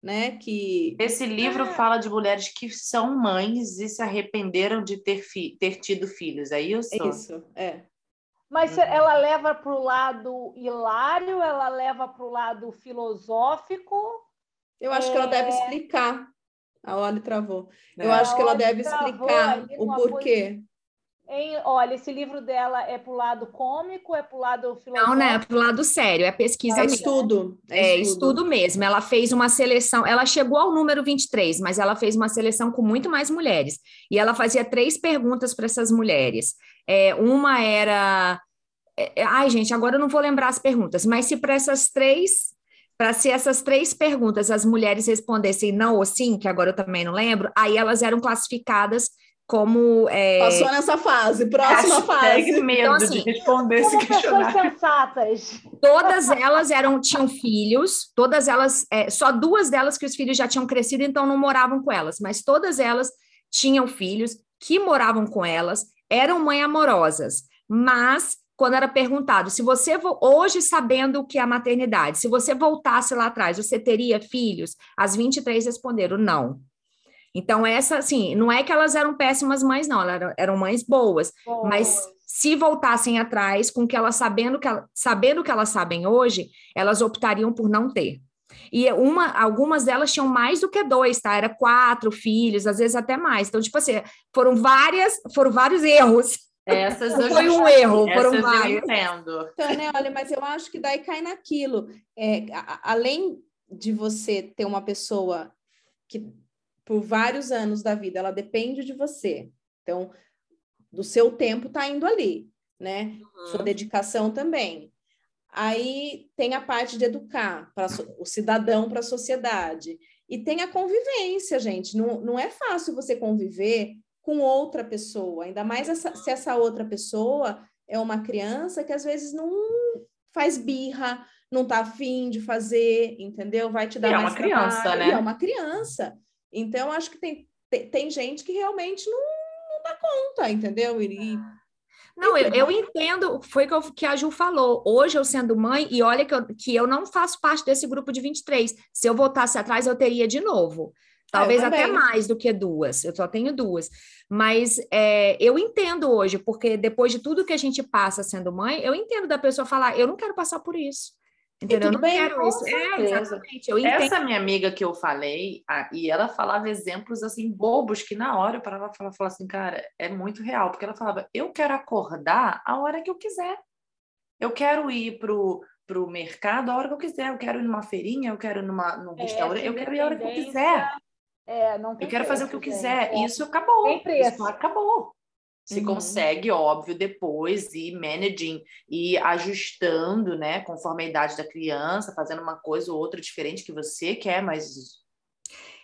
né? Que esse livro ah. fala de mulheres que são mães e se arrependeram de ter, fi... ter tido filhos. É isso? Isso, é. Mas uhum. ela leva para o lado hilário, ela leva para o lado filosófico. Eu acho é... que ela deve é. explicar a Oli travou. Eu é, acho que ela deve explicar o porquê. Em, olha, esse livro dela é para o lado cômico, é para o lado filosófico? Não, né? É para o lado sério, é pesquisa é mesmo. Estudo. É, é estudo. estudo mesmo. Ela fez uma seleção, ela chegou ao número 23, mas ela fez uma seleção com muito mais mulheres. E ela fazia três perguntas para essas mulheres. É, uma era. É, é, ai, gente, agora eu não vou lembrar as perguntas, mas se para essas três para se essas três perguntas as mulheres respondessem não ou sim, que agora eu também não lembro, aí elas eram classificadas como. É... Passou nessa fase, próxima fase. medo então, assim, de responder esse questionário. sensatas. Todas elas eram, tinham filhos, todas elas, é, só duas delas que os filhos já tinham crescido, então não moravam com elas, mas todas elas tinham filhos que moravam com elas, eram mães amorosas, mas quando era perguntado se você hoje sabendo o que é a maternidade, se você voltasse lá atrás, você teria filhos? As 23 responderam não. Então essa assim, não é que elas eram péssimas mães não, elas eram mães boas, oh. mas se voltassem atrás com que elas sabendo que sabendo que elas sabem hoje, elas optariam por não ter. E uma, algumas delas tinham mais do que dois, tá? Era quatro filhos, às vezes até mais. Então, tipo assim, foram várias, foram vários erros essas eu Foi um erro, foram vários. Eu entendo. Então, né, olha, mas eu acho que daí cai naquilo. É, a, além de você ter uma pessoa que por vários anos da vida ela depende de você. Então, do seu tempo tá indo ali, né? Uhum. Sua dedicação também. Aí tem a parte de educar para o cidadão para a sociedade. E tem a convivência, gente. Não, não é fácil você conviver com outra pessoa, ainda mais essa, se essa outra pessoa é uma criança que às vezes não faz birra, não tá afim de fazer, entendeu? Vai te dar é mais uma criança, trabalho. né? É uma criança. Então, acho que tem, tem, tem gente que realmente não, não dá conta, entendeu? E, não, eu, eu entendo, foi o que a Ju falou. Hoje, eu sendo mãe, e olha que eu, que eu não faço parte desse grupo de 23. Se eu voltasse atrás, eu teria de novo. Talvez até mais do que duas, eu só tenho duas. Mas é, eu entendo hoje, porque depois de tudo que a gente passa sendo mãe, eu entendo da pessoa falar, eu não quero passar por isso. Entendeu? Eu não bem, quero isso. É, exatamente. Eu entendo. Essa minha amiga que eu falei, a, e ela falava exemplos assim, bobos, que na hora eu parava falar, falar assim, cara, é muito real, porque ela falava, eu quero acordar a hora que eu quiser. Eu quero ir pro para o mercado a hora que eu quiser. Eu quero ir numa feirinha, eu quero ir numa, num é, restaurante, eu quero ir a hora que eu quiser. É, não eu quero fazer o que eu quiser. É. Isso acabou. Tem preço. Isso acabou. Se uhum. consegue, óbvio, depois ir managing e ajustando, né, conforme a idade da criança, fazendo uma coisa ou outra diferente que você quer, mas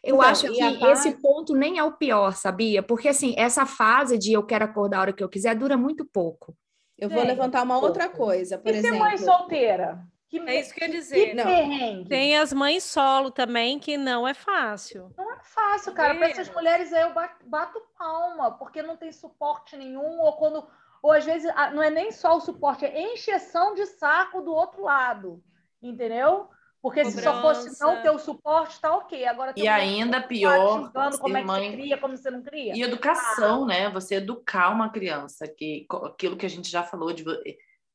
eu então, acho que esse ponto nem é o pior, sabia? Porque assim, essa fase de eu quero acordar a hora que eu quiser dura muito pouco. Eu vou levantar uma outra coisa, por e exemplo. E mãe solteira? Que, é isso que eu ia dizer. Que Tem as mães solo também, que não é fácil. Não é fácil, cara. Para essas mulheres aí eu bato palma, porque não tem suporte nenhum, ou quando. Ou às vezes não é nem só o suporte, é encheção de saco do outro lado. Entendeu? Porque Cobrança. se só fosse não ter o suporte, tá ok. Agora e ainda pior, como é que mãe... você cria, como você não cria. E educação, ah. né? Você educar uma criança, que aquilo que a gente já falou de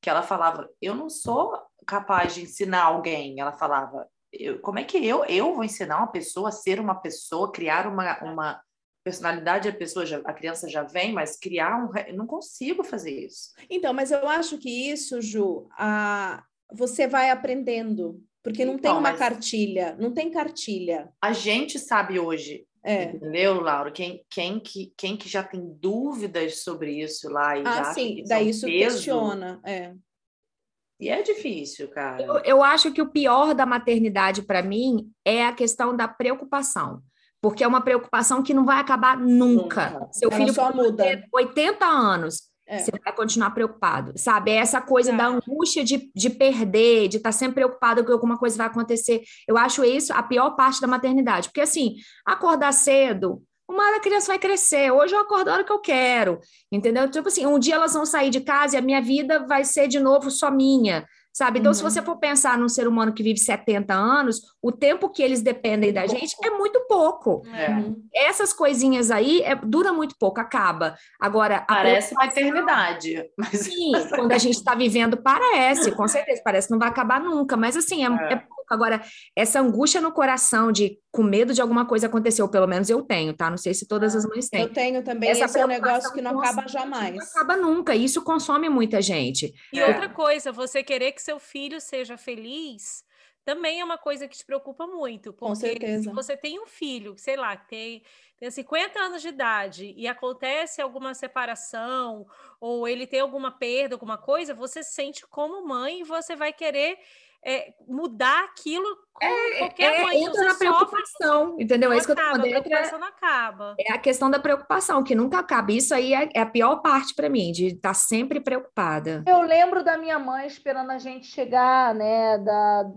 que ela falava, eu não sou capaz de ensinar alguém. Ela falava, eu, como é que eu eu vou ensinar uma pessoa a ser uma pessoa, criar uma, uma personalidade a pessoa já, a criança já vem, mas criar um eu não consigo fazer isso. Então, mas eu acho que isso, Ju, a, você vai aprendendo porque não então, tem uma cartilha, não tem cartilha. A gente sabe hoje, é. entendeu, Laura? Quem, quem, que, quem que já tem dúvidas sobre isso lá e ah, já sim, daí isso peso, questiona, é. E é difícil, cara. Eu, eu acho que o pior da maternidade para mim é a questão da preocupação. Porque é uma preocupação que não vai acabar nunca. nunca. Seu Ela filho só muda. ter 80 anos é. Você vai continuar preocupado, sabe? É essa coisa é. da angústia de, de perder, de estar tá sempre preocupado que alguma coisa vai acontecer. Eu acho isso a pior parte da maternidade. Porque, assim, acordar cedo, uma hora a criança vai crescer. Hoje eu acordo a hora que eu quero, entendeu? Tipo assim, um dia elas vão sair de casa e a minha vida vai ser de novo só minha sabe? Então, uhum. se você for pensar num ser humano que vive 70 anos, o tempo que eles dependem da gente é muito pouco. É. Uhum. Essas coisinhas aí é, dura muito pouco, acaba. Agora, parece uma eternidade. Mas... Sim, quando a gente está vivendo, parece, com certeza, parece que não vai acabar nunca, mas assim, é, é. Pouco. Agora, essa angústia no coração de com medo de alguma coisa acontecer, ou pelo menos eu tenho, tá? Não sei se todas as mães têm. Eu tenho também, essa esse é um negócio que não acaba jamais. Não acaba nunca, isso consome muita gente. E é. outra coisa, você querer que seu filho seja feliz também é uma coisa que te preocupa muito. Com certeza. Se você tem um filho, sei lá, que tem, tem 50 anos de idade e acontece alguma separação ou ele tem alguma perda, alguma coisa, você sente como mãe e você vai querer é, mudar aquilo com é, qualquer é, mãe. Entra na preocupação, sofre, entendeu? É isso que eu tô falando. A preocupação não acaba. É a questão da preocupação, que nunca acaba. Isso aí é, é a pior parte para mim, de estar tá sempre preocupada. Eu lembro da minha mãe esperando a gente chegar, né, da,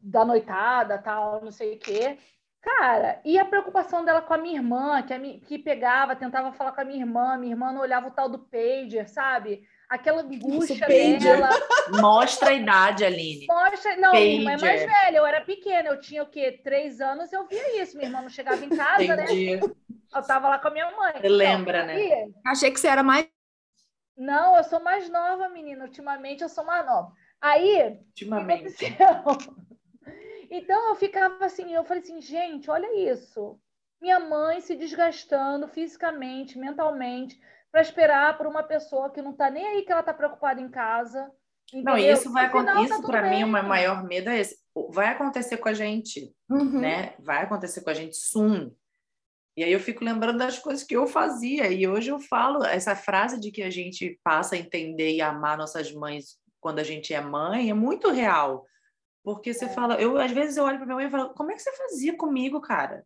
da noitada, tal, não sei o quê. Cara, e a preocupação dela com a minha irmã, que, a, que pegava, tentava falar com a minha irmã, minha irmã não olhava o tal do pager, sabe? Aquela angústia dela. Mostra a idade, Aline. Mostra, não, Pager. minha irmã é mais velha, eu era pequena, eu tinha o quê? Três anos, eu via isso. Minha irmã não chegava em casa, né? Entendi. né? Eu tava lá com a minha mãe. Você então, lembra, né? Achei que você era mais. Não, eu sou mais nova, menina. Ultimamente eu sou mais nova. Aí. Ultimamente. Então eu ficava assim, eu falei assim, gente, olha isso. Minha mãe se desgastando fisicamente, mentalmente, para esperar por uma pessoa que não está nem aí que ela está preocupada em casa. Entendeu? Não, isso vai acontecer. Isso tá para mim, o maior medo é esse. Vai acontecer com a gente, uhum. né? Vai acontecer com a gente soon. E aí eu fico lembrando das coisas que eu fazia. E hoje eu falo essa frase de que a gente passa a entender e amar nossas mães quando a gente é mãe é muito real. Porque você é. fala, eu às vezes eu olho para minha mãe e falo, como é que você fazia comigo, cara?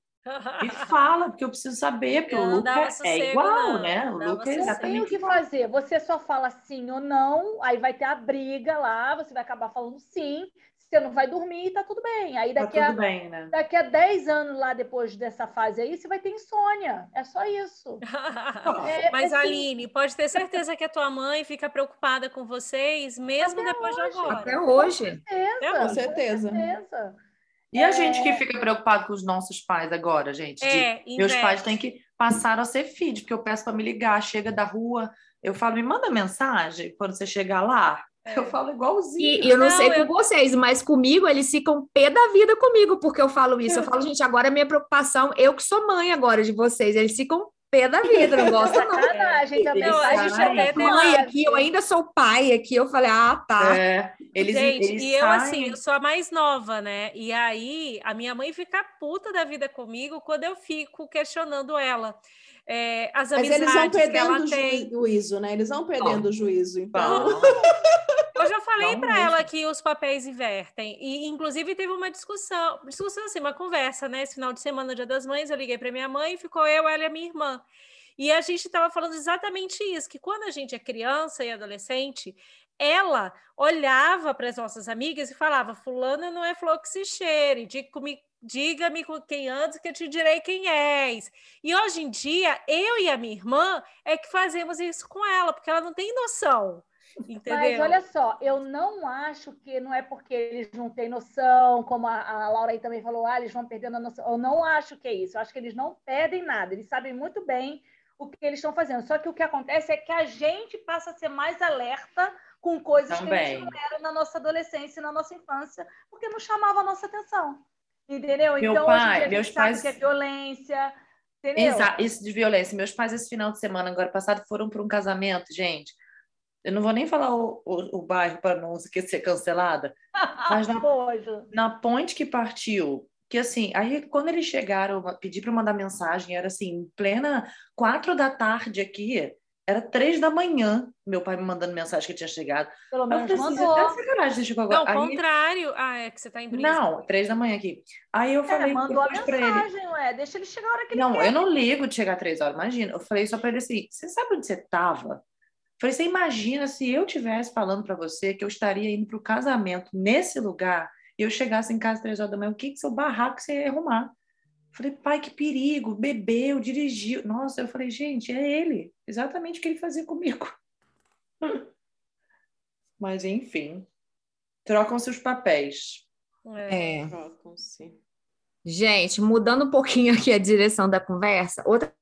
E fala, porque eu preciso saber, porque eu o Luca é igual, não. né? O Luca é exatamente Não tem o que fazer. Você só fala sim ou não, aí vai ter a briga lá, você vai acabar falando sim, você não vai dormir, tá tudo bem. Aí tá daqui, tá a, bem, né? daqui a 10 anos lá depois dessa fase aí, você vai ter insônia. É só isso. é, Mas, assim... Aline, pode ter certeza que a tua mãe fica preocupada com vocês, mesmo Até depois hoje. de agora. Até hoje. Com certeza. Com certeza. Com certeza. E a gente que é. fica preocupado com os nossos pais agora, gente? É, meus pais têm que passar a ser feed, porque eu peço para me ligar, chega da rua, eu falo, me manda mensagem quando você chegar lá. É. Eu falo igualzinho. E eu não, não sei eu... com vocês, mas comigo eles ficam pé da vida comigo, porque eu falo isso. Eu falo, gente, agora é minha preocupação, eu que sou mãe agora de vocês, eles ficam pé da vida, não gosta não. Sacanagem também. Não, a gente até mãe aqui, eu ainda sou pai aqui, eu falei, ah, tá. É, eles, gente, eles e eu saem... assim, eu sou a mais nova, né? E aí, a minha mãe fica puta da vida comigo quando eu fico questionando ela. É, as amizades Mas eles vão perdendo o juízo, né? Eles vão perdendo o juízo, então... Eu já falei para ela que os papéis invertem. E, inclusive, teve uma discussão, discussão assim, uma conversa, né? Esse final de semana, Dia das Mães, eu liguei para minha mãe, ficou eu, ela e a minha irmã. E a gente estava falando exatamente isso, que quando a gente é criança e adolescente, ela olhava para as nossas amigas e falava: Fulana não é flor que se cheire, diga-me com quem andas que eu te direi quem és. E hoje em dia, eu e a minha irmã é que fazemos isso com ela, porque ela não tem noção. Entendeu? Mas olha só, eu não acho que não é porque eles não têm noção, como a, a Laura aí também falou, ah, eles vão perdendo a noção. Eu não acho que é isso. Eu acho que eles não perdem nada. Eles sabem muito bem o que eles estão fazendo. Só que o que acontece é que a gente passa a ser mais alerta com coisas também. que a gente não era na nossa adolescência e na nossa infância, porque não chamava a nossa atenção. Entendeu? Meu então, pai, meus pais... que é violência. Entendeu? Exato, isso de violência. Meus pais, esse final de semana, agora passado, foram para um casamento, gente. Eu não vou nem falar o, o, o bairro para não ser cancelada, mas na, na ponte que partiu, que assim, aí quando eles chegaram, pedi para mandar mensagem, era assim, plena quatro da tarde aqui, era três da manhã, meu pai me mandando mensagem que tinha chegado. Pelo menos eu mandou. Até sacanagem, você chegou agora. Não, aí... contrário. Ah, é que você tá em brisa. Não, três da manhã aqui. Aí eu é, falei... mandou a mensagem, ele... ué. Deixa ele chegar a hora que ele Não, eu não ligo de chegar três horas, imagina. Eu falei só para ele assim, você sabe onde você tava? Falei, você imagina se eu tivesse falando para você que eu estaria indo para o casamento nesse lugar e eu chegasse em casa três horas da manhã, o que que seu barraco você ia arrumar? Falei, pai, que perigo, bebeu, dirigiu. Nossa, eu falei, gente, é ele, exatamente o que ele fazia comigo. Mas, enfim, trocam-se os papéis. É. é. Trocam-se. Gente, mudando um pouquinho aqui a direção da conversa, outra.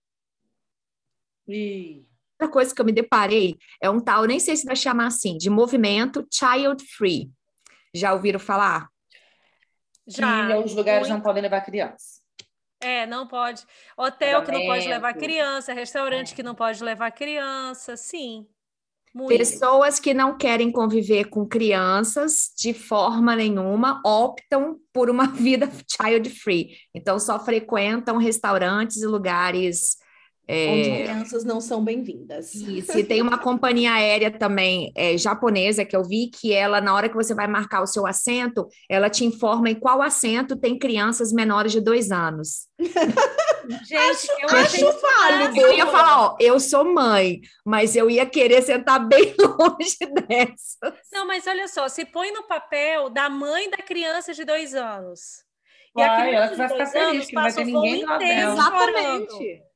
Ih outra coisa que eu me deparei é um tal, nem sei se vai chamar assim, de movimento child free. Já ouviram falar? Já. Que os lugares muito... não podem levar criança. É, não pode. Hotel que não pode levar criança, restaurante é. que não pode levar criança, sim. Muito. Pessoas que não querem conviver com crianças de forma nenhuma optam por uma vida child free. Então, só frequentam restaurantes e lugares é... Onde crianças não são bem-vindas. Isso, e tem uma companhia aérea também é, japonesa que eu vi que ela, na hora que você vai marcar o seu assento, ela te informa em qual assento tem crianças menores de dois anos. Gente, eu acho válido. Eu ia falar, ó, eu sou mãe, mas eu ia querer sentar bem longe dessa. Não, mas olha só, se põe no papel da mãe da criança de dois anos. E a criança ela vai ficar feliz, vai ter ninguém lá Exatamente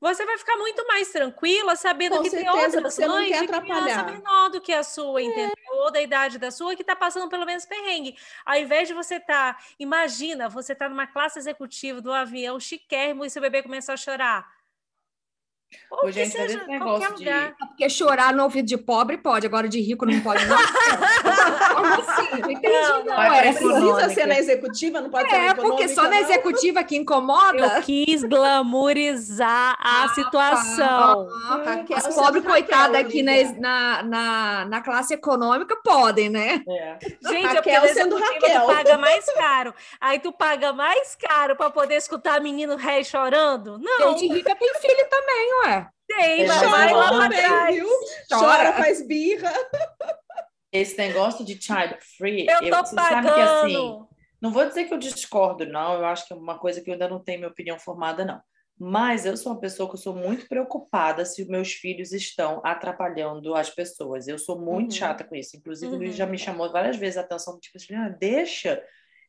você vai ficar muito mais tranquila sabendo Com que certeza, tem outras você mães não quer de menor do que a sua, é. entendeu? Ou da idade da sua, que está passando pelo menos perrengue. Ao invés de você estar, tá, imagina, você está numa classe executiva do avião chiquérrimo e seu bebê começa a chorar. Ou gente, seja, esse negócio de... Lugar. Porque chorar no ouvido de pobre pode, agora de rico não pode, não. Como assim? Não entendi, não. não. É, precisa ser na executiva, não pode é, ser na É, porque só na executiva que incomoda. Eu quis glamorizar a ah, situação. Ah, ah, As pobres coitadas aqui na, na, na, classe econômica podem, né? É. Gente, é Raquel é sendo Raquel. tu paga mais caro. Aí tu paga mais caro para poder escutar menino ré chorando? Não. Gente rica tem filho também, ué. Tem, mas vai lá pra trás. Viu? Chora. Chora, faz birra. Esse negócio de child free, eu, eu tô pagando. que assim, não vou dizer que eu discordo, não. Eu acho que é uma coisa que eu ainda não tenho minha opinião formada, não. Mas eu sou uma pessoa que eu sou muito preocupada se meus filhos estão atrapalhando as pessoas. Eu sou muito uhum. chata com isso. Inclusive, uhum. ele já me chamou várias vezes a atenção, tipo assim, ah, deixa.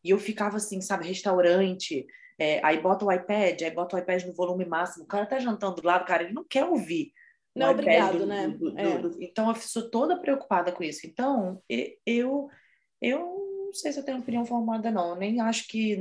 E eu ficava assim, sabe, restaurante, é, aí bota o iPad, aí bota o iPad no volume máximo. O cara tá jantando do lado, cara, ele não quer ouvir. Não, obrigado, do, né? Do, do, é. então, eu sou toda preocupada com isso. Então, eu, eu não sei se eu tenho opinião formada, não. Eu nem acho que.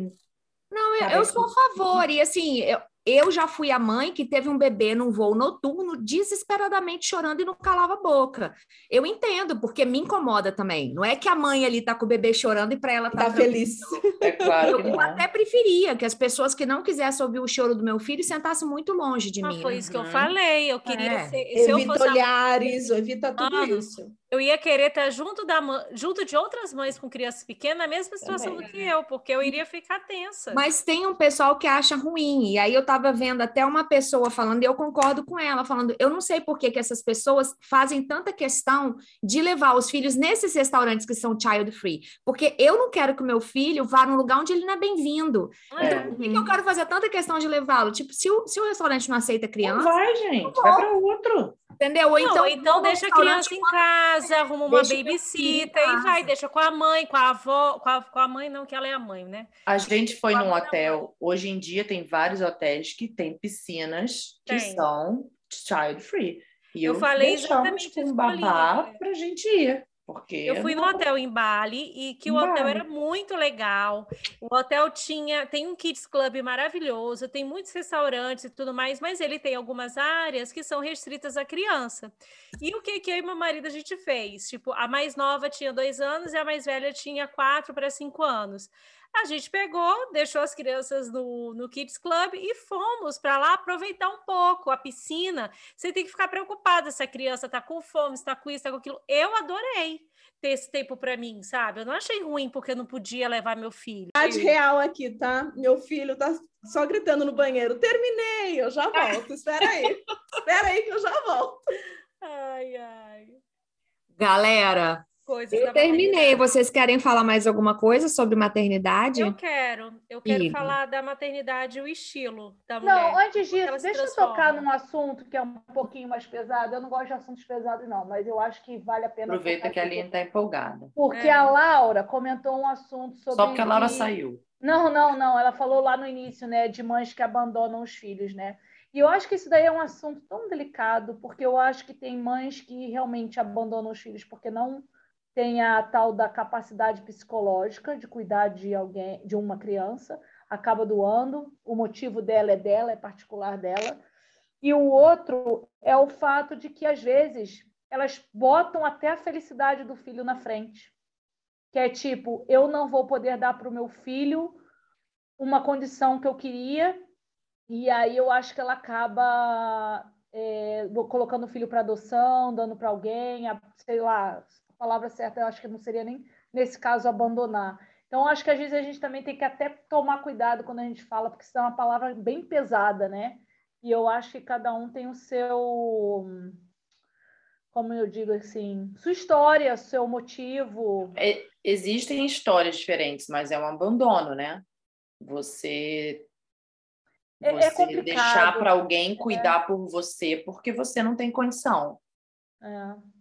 Não, eu, eu sou a favor. E assim, eu, eu já fui a mãe que teve um bebê num voo noturno, desesperadamente chorando e não calava a boca. Eu entendo, porque me incomoda também. Não é que a mãe ali tá com o bebê chorando e para ela tá, tá feliz. É claro eu, até preferia que as pessoas que não quisessem ouvir o choro do meu filho sentassem muito longe de ah, mim. Foi isso que eu falei. Eu queria é. ser. Se evita eu fosse olhares, a... evita tudo ah, isso eu ia querer estar junto, da, junto de outras mães com crianças pequenas na mesma situação Também. do que eu, porque eu iria ficar tensa. Mas tem um pessoal que acha ruim, e aí eu estava estava vendo até uma pessoa falando, e eu concordo com ela, falando, eu não sei por que, que essas pessoas fazem tanta questão de levar os filhos nesses restaurantes que são child free, porque eu não quero que o meu filho vá num lugar onde ele não é bem-vindo. É. Então, por que, que, eu quero fazer tanta questão de levá-lo? Tipo, se o, se o restaurante não aceita criança... Não vai, gente, vai para outro. Entendeu? Ou então, então deixa a criança em casa, arruma uma babysitter e vai, deixa com a mãe, com a avó, com a, com a mãe, não, que ela é a mãe, né? A gente foi num hotel, hoje em dia tem vários hotéis que têm piscinas que tem. são child free. E eu, eu falei exatamente com um babá para a gente ir. Porque eu fui no hotel em Bali e que o Bali. hotel era muito legal. O hotel tinha tem um kids club maravilhoso, tem muitos restaurantes e tudo mais, mas ele tem algumas áreas que são restritas à criança. E o que que eu e meu marido a gente fez? Tipo, a mais nova tinha dois anos e a mais velha tinha quatro para cinco anos. A gente pegou, deixou as crianças no, no Kids Club e fomos para lá aproveitar um pouco a piscina. Você tem que ficar preocupada se a criança está com fome, está com isso, está com aquilo. Eu adorei ter esse tempo para mim, sabe? Eu não achei ruim porque eu não podia levar meu filho. de real aqui, tá? Meu filho tá só gritando no banheiro: terminei, eu já volto. Espera aí, espera aí que eu já volto. Ai, ai. Galera, coisas. Eu terminei. Vocês querem falar mais alguma coisa sobre maternidade? Eu quero. Eu quero falar da maternidade e o estilo da mulher. Não, antes disso, deixa eu tocar num assunto que é um pouquinho mais pesado. Eu não gosto de assuntos pesados, não, mas eu acho que vale a pena. Aproveita que a Aline está empolgada. Porque é. a Laura comentou um assunto sobre. Só porque a Laura saiu. Não, não, não. Ela falou lá no início, né, de mães que abandonam os filhos, né? E eu acho que isso daí é um assunto tão delicado, porque eu acho que tem mães que realmente abandonam os filhos porque não tem a tal da capacidade psicológica de cuidar de alguém, de uma criança, acaba doando, o motivo dela é dela, é particular dela. E o outro é o fato de que às vezes elas botam até a felicidade do filho na frente. Que é tipo, eu não vou poder dar para o meu filho uma condição que eu queria, e aí eu acho que ela acaba é, colocando o filho para adoção, dando para alguém, sei lá, palavra certa, eu acho que não seria nem nesse caso abandonar. Então, acho que às vezes a gente também tem que até tomar cuidado quando a gente fala, porque isso é uma palavra bem pesada, né? E eu acho que cada um tem o seu, como eu digo assim, sua história, seu motivo. É, existem histórias diferentes, mas é um abandono, né? Você é, é você é deixar para alguém cuidar por você porque você não tem condição. É.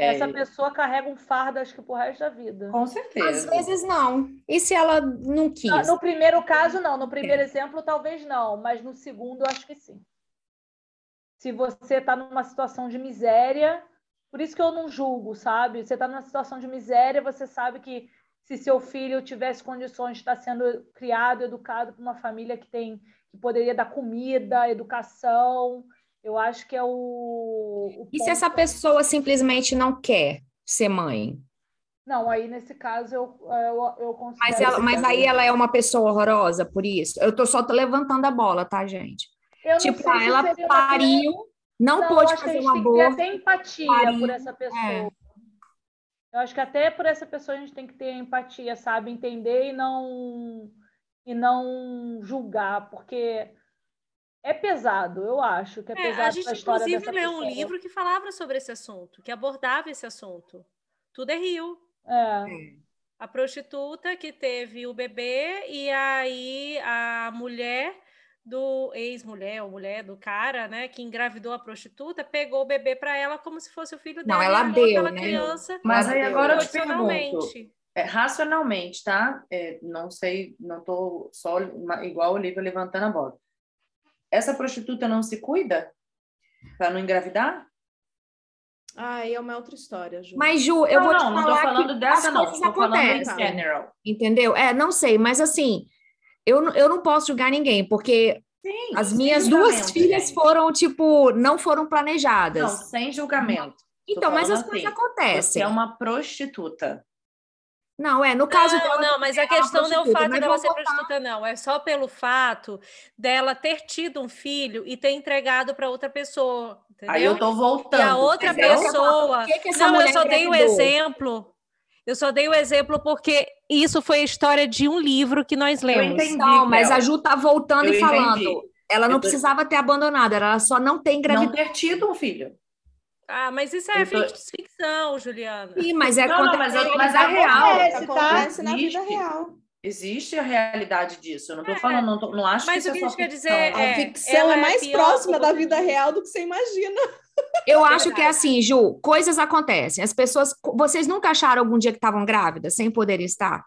É... Essa pessoa carrega um fardo, acho que, pro resto da vida. Com certeza. Às vezes não. E se ela não quis? No, no primeiro caso, não. No primeiro é. exemplo, talvez não. Mas no segundo, acho que sim. Se você está numa situação de miséria, por isso que eu não julgo, sabe? Você está numa situação de miséria, você sabe que se seu filho tivesse condições de estar sendo criado, educado por uma família que tem que poderia dar comida, educação, eu acho que é o. o e se essa pessoa simplesmente não quer ser mãe? Não, aí nesse caso eu, eu, eu considero. Mas, ela, mas aí ela é uma pessoa horrorosa por isso? Eu tô só tô levantando a bola, tá, gente? Eu tipo, ah, ela pariu, não, não pôde fazer um aborto. Tem que ter empatia pariu, por essa pessoa. É. Eu acho que até por essa pessoa a gente tem que ter empatia, sabe? Entender e não e não julgar, porque é pesado, eu acho que é, é pesado. A gente, inclusive, leu um livro que falava sobre esse assunto, que abordava esse assunto. Tudo é Rio. É. A prostituta que teve o bebê, e aí a mulher do ex-mulher ou mulher do cara, né, que engravidou a prostituta, pegou o bebê para ela como se fosse o filho dela. Não, ela deu, né? Criança, Mas aí agora eu te pergunto, é, racionalmente, tá? É, não sei, não tô só igual o livro levantando a bola essa prostituta não se cuida para não engravidar? Ah, é uma outra história, Ju. Mas, Ju, eu não, vou te não, falar. Não, tô falando dessa, não. Tô falando em general. Entendeu? É, não sei, mas assim, eu, eu não posso julgar ninguém, porque Sim, as minhas duas filhas gente. foram, tipo, não foram planejadas. Não, sem julgamento. Então, mas as coisas assim, acontecem. Você é uma prostituta. Não, é, no caso não, dela. Não, mas a questão não é o fato dela ser botar... prostituta, não. É só pelo fato dela ter tido um filho e ter entregado para outra pessoa. Entendeu? Aí eu tô voltando. E a outra entendeu? pessoa. Que que não, eu só dei o um exemplo. Eu só dei o um exemplo porque isso foi a história de um livro que nós lemos. Eu entendi, não, mas a Ju tá voltando eu e falando. Ela não precisava ter abandonado, ela só não tem gravidez. Não ter tido um filho. Ah, mas isso é tô... ficção, Juliana. Sim, mas é não, não, mas, é, mas é real. Acontece, tá? acontece na vida real. Existe a realidade disso. Eu não estou é, falando, não, tô, não acho mas que o isso que é quer dizer é, a ficção é mais é próxima da vida real do que você imagina. Eu acho que é assim, Ju, coisas acontecem. As pessoas, vocês nunca acharam algum dia que estavam grávidas sem poder estar?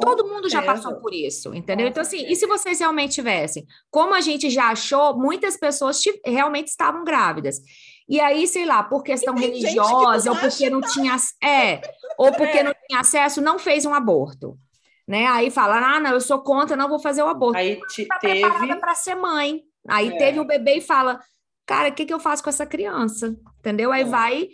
Todo mundo já passou por isso, entendeu? Então, assim, e se vocês realmente tivessem? Como a gente já achou, muitas pessoas realmente estavam grávidas. E aí, sei lá, por questão religiosa, ou porque não tinha. É, ou porque não tinha acesso, não fez um aborto. Né? Aí fala, ah, não, eu sou contra, não vou fazer o aborto. Aí te, tá teve para ser mãe. Aí é. teve o bebê e fala, cara, o que, que eu faço com essa criança? Entendeu? Aí é. vai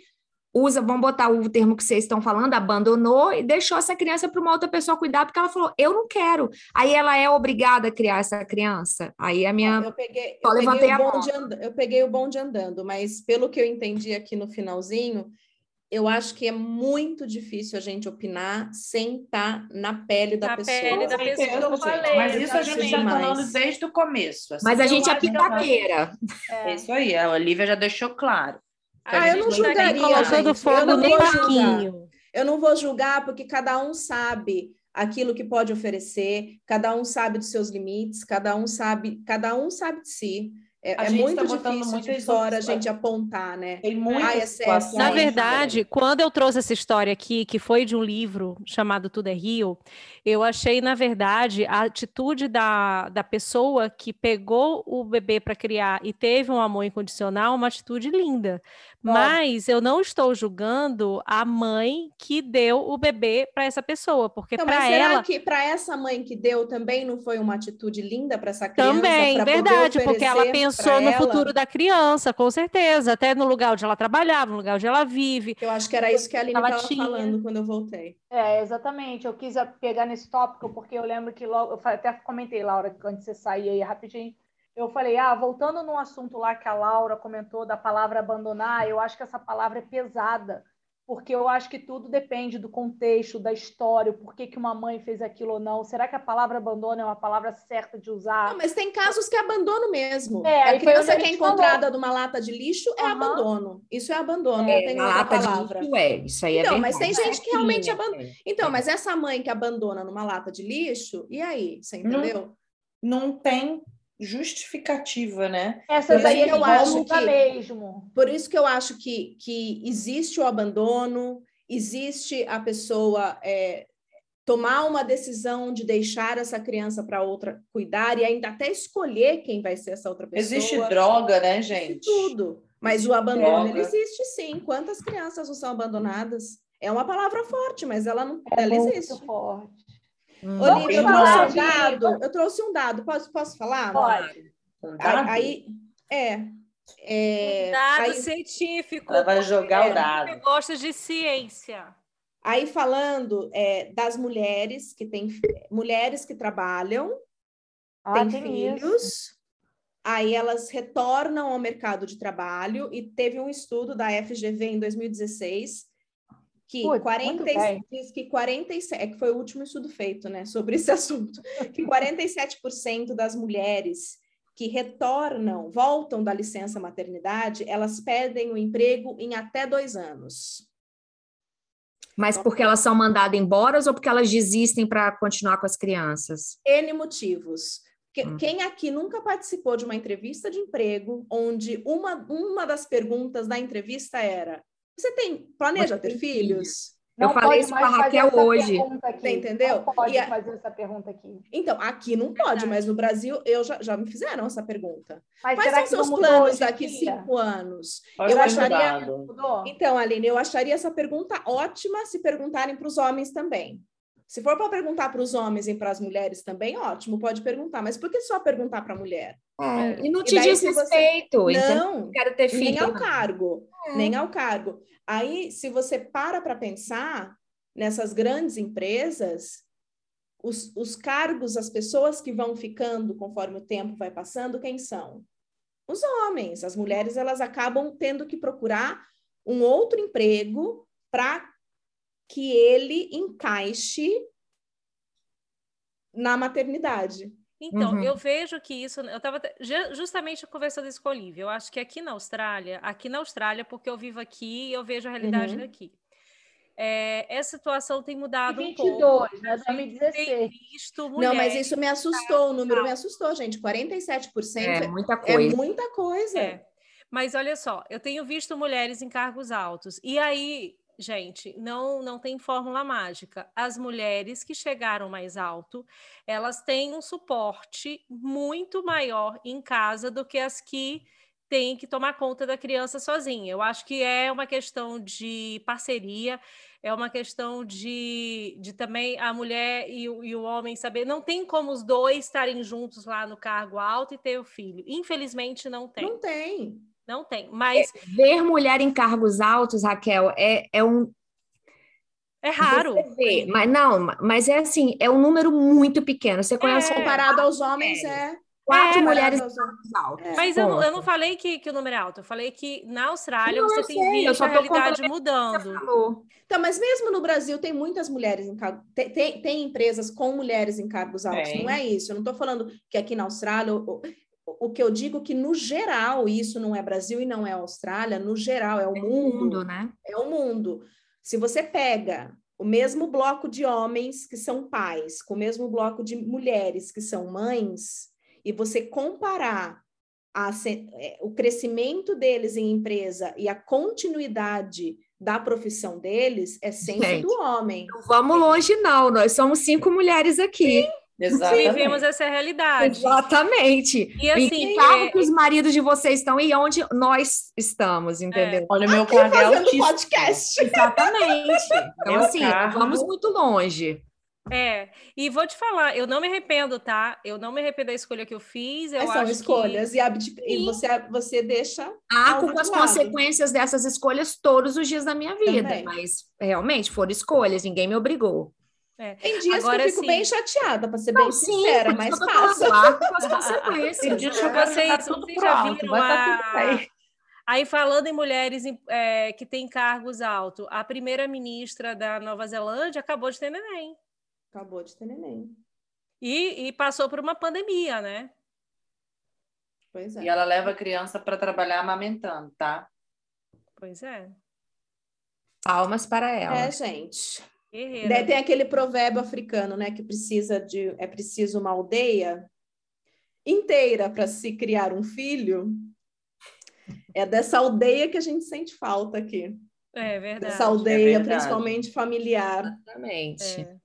usa, vamos botar o termo que vocês estão falando, abandonou e deixou essa criança para uma outra pessoa cuidar, porque ela falou, eu não quero. Aí ela é obrigada a criar essa criança. Aí a minha. Eu peguei, eu peguei, o, bonde and... eu peguei o bonde andando, mas pelo que eu entendi aqui no finalzinho, eu acho que é muito difícil a gente opinar sem estar tá na pele da na pessoa. Pele da pessoa. Falei, mas isso a gente já falando desde o começo. Assim, mas a gente é picadeira. É. Isso aí, a Olivia já deixou claro. Ah, eu não julgaria, colocando fogo no parquinho. Eu não vou julgar porque cada um sabe aquilo que pode oferecer, cada um sabe dos seus limites, cada um sabe, cada um sabe de si. É, é muito tá difícil de fora a gente apontar, né? Tem muitas é Na verdade, quando eu trouxe essa história aqui, que foi de um livro chamado Tudo é Rio, eu achei, na verdade, a atitude da, da pessoa que pegou o bebê para criar e teve um amor incondicional uma atitude linda. Mas eu não estou julgando a mãe que deu o bebê para essa pessoa, porque então, para ela que para essa mãe que deu também não foi uma atitude linda para essa criança? Também, verdade, porque ela pensou no ela. futuro da criança, com certeza, até no lugar onde ela trabalhava, no lugar onde ela vive. Eu acho que era isso que a Aline estava falando quando eu voltei. É, exatamente. Eu quis pegar nesse tópico porque eu lembro que logo, eu até comentei, Laura, quando você saía aí rapidinho, eu falei, ah, voltando no assunto lá que a Laura comentou da palavra abandonar, eu acho que essa palavra é pesada, porque eu acho que tudo depende do contexto, da história, por que, que uma mãe fez aquilo ou não. Será que a palavra abandono é uma palavra certa de usar? Não, mas tem casos que é abandono mesmo. É, a criança que é encontrada falou. numa lata de lixo é uhum. abandono. Isso é abandono, é, não tem outra lata palavra. De lixo é, isso aí é Então, mas tem gente que realmente abandona. Então, mas essa mãe que abandona numa lata de lixo, e aí? Você entendeu? Não, não tem justificativa, né? Essa daí eu acho que mesmo. Por isso que eu acho que, que existe o abandono, existe a pessoa é, tomar uma decisão de deixar essa criança para outra cuidar e ainda até escolher quem vai ser essa outra pessoa. Existe droga, né, gente? Existe tudo. Mas existe o abandono ele existe sim. Quantas crianças não são abandonadas? É uma palavra forte, mas ela não é ela existe. Forte. Hum, Olivia, eu trouxe um dado. Eu trouxe um dado. Posso, posso falar? Pode. Um dado? Aí, é. é um dado aí, científico. Ela vai jogar é, o dado. gosta de ciência. Aí falando é, das mulheres que têm mulheres que trabalham, ah, têm filhos, isso. aí elas retornam ao mercado de trabalho e teve um estudo da FGV em 2016 que Putz, 40, diz que 47, é que foi o último estudo feito, né, sobre esse assunto, que 47% das mulheres que retornam, voltam da licença maternidade, elas perdem o emprego em até dois anos. Mas porque elas são mandadas embora ou porque elas desistem para continuar com as crianças? N motivos. Hum. Quem aqui nunca participou de uma entrevista de emprego onde uma, uma das perguntas da entrevista era você tem planeja ter filhos? Não eu falei isso com a Raquel hoje. Você entendeu? Não pode a... fazer essa pergunta aqui. Então, aqui não pode, mas no Brasil eu já, já me fizeram essa pergunta. Mas Quais são seus planos daqui cinco anos? Pode eu acharia. Então, Aline, eu acharia essa pergunta ótima se perguntarem para os homens também. Se for para perguntar para os homens e para as mulheres também, ótimo, pode perguntar. Mas por que só perguntar para a mulher? É, e não te e diz respeito. Você... Então não, quero ter filho. Nem ao cargo. É. Nem ao cargo. Aí, se você para para pensar nessas grandes empresas, os, os cargos, as pessoas que vão ficando conforme o tempo vai passando, quem são? Os homens. As mulheres, elas acabam tendo que procurar um outro emprego para que ele encaixe na maternidade. Então, uhum. eu vejo que isso. Eu estava justamente conversando isso com o Olivia. Eu acho que aqui na Austrália, aqui na Austrália, porque eu vivo aqui e eu vejo a realidade uhum. daqui. É, essa situação tem mudado 22, um pouco. né? 2016. Visto Não, mas isso me assustou, o número me assustou, gente. 47% é muita coisa. É muita coisa. É. Mas olha só, eu tenho visto mulheres em cargos altos. E aí, gente, não, não tem fórmula mágica. As mulheres que chegaram mais alto, elas têm um suporte muito maior em casa do que as que têm que tomar conta da criança sozinha. Eu acho que é uma questão de parceria, é uma questão de, de também a mulher e e o homem saber. Não tem como os dois estarem juntos lá no cargo alto e ter o filho. Infelizmente, não tem. Não tem. Não tem, mas... É, ver mulher em cargos altos, Raquel, é, é um... É raro. Vê, mas não, mas é assim, é um número muito pequeno. Você conhece... É, comparado aos homens, é... Quatro é, mulheres altos. É. Mas eu, eu, não falei que, que o número é alto, eu falei que na Austrália não, você tem visto a realidade mudando. Então, mas mesmo no Brasil tem muitas mulheres em cargos, tem, tem, tem, empresas com mulheres em cargos altos, não é isso. Eu não estou falando que aqui na Austrália, o que eu digo que no geral, isso não é Brasil e não é Austrália, no geral é o é mundo, mundo, né? É o mundo. Se você pega o mesmo bloco de homens que são pais, com o mesmo bloco de mulheres que são mães, e você comparar a, é, o crescimento deles em empresa e a continuidade da profissão deles, é sempre Gente, do homem. Não vamos longe, não. Nós somos cinco mulheres aqui. Sim. Exatamente. Vivemos essa realidade. Exatamente. E assim, carro é... que os maridos de vocês estão e onde nós estamos, entendeu? É. Olha, meu carro é altíssimo. podcast. Exatamente. Então, meu assim, carro... vamos muito longe. É, e vou te falar, eu não me arrependo, tá? Eu não me arrependo da escolha que eu fiz. Eu são escolhas que... e, e, você, você deixa. Ah, com as consequências dessas escolhas todos os dias da minha vida, Também. mas realmente foram escolhas, ninguém me obrigou. É. Tem dias Agora, que eu fico sim. bem chateada, para ser não, bem sim, sincera, mas passa. Tem dias que vocês, vocês já viram a... Aí, falando em mulheres é, que têm cargos altos, a primeira-ministra da Nova Zelândia acabou de ter neném. Acabou de ter neném. E, e passou por uma pandemia, né? Pois é. E ela leva a criança para trabalhar amamentando, tá? Pois é. Palmas para ela. É, gente. Daí tem aquele provérbio africano, né, que precisa de é preciso uma aldeia inteira para se criar um filho. É dessa aldeia que a gente sente falta aqui. É verdade. Dessa aldeia, é verdade. principalmente familiar. Exatamente. É.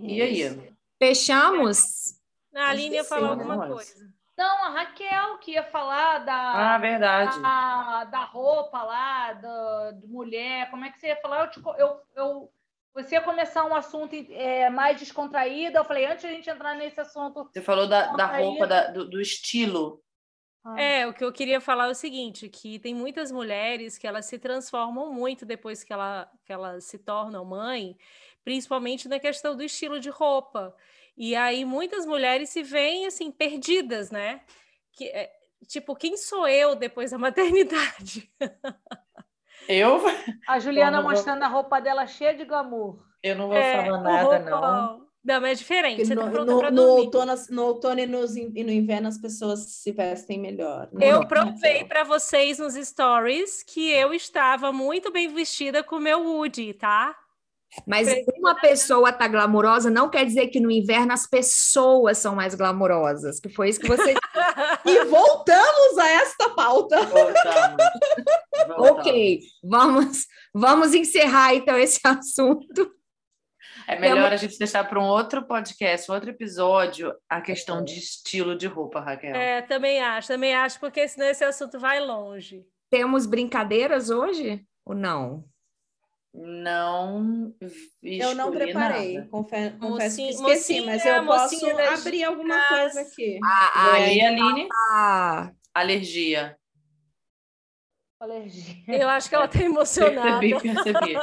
E aí? Fechamos? A Aline ia falar alguma coisa. Não, a Raquel que ia falar da. Ah, verdade. Da, da roupa lá, da, da, mulher. Como é que você ia falar? Eu, te, eu, eu, você ia começar um assunto é, mais descontraído. Eu falei, antes de a gente entrar nesse assunto. Você falou da, da roupa, da, do, do estilo. Ah. É, o que eu queria falar é o seguinte, que tem muitas mulheres que elas se transformam muito depois que, ela, que elas se tornam mãe, principalmente na questão do estilo de roupa. E aí muitas mulheres se veem assim perdidas, né? Que, é, tipo, quem sou eu depois da maternidade? Eu? A Juliana mostrando a roupa dela cheia de glamour. Eu não vou é, falar nada, não. Não, mas é diferente. Você no, tá no, no outono, no outono e, nos, e, no inverno as pessoas se vestem melhor. Né? Eu provei para vocês nos stories que eu estava muito bem vestida com o meu Woody, tá? Mas uma pessoa tá glamurosa não quer dizer que no inverno as pessoas são mais glamurosas, que foi isso que você. e voltamos a esta pauta. Voltamos. voltamos. ok, vamos, vamos encerrar então esse assunto. É melhor a gente deixar para um outro podcast, um outro episódio, a questão de estilo de roupa, Raquel. É, também acho, também acho, porque senão esse assunto vai longe. Temos brincadeiras hoje ou não? Não Eu não preparei, confesso, confesso que esqueci, mocinha, mas eu posso abrir alguma coisa aqui. A, a, aí, Aline? A... Alergia. Alergia. Eu acho que ela está emocionada. Percebi, percebi.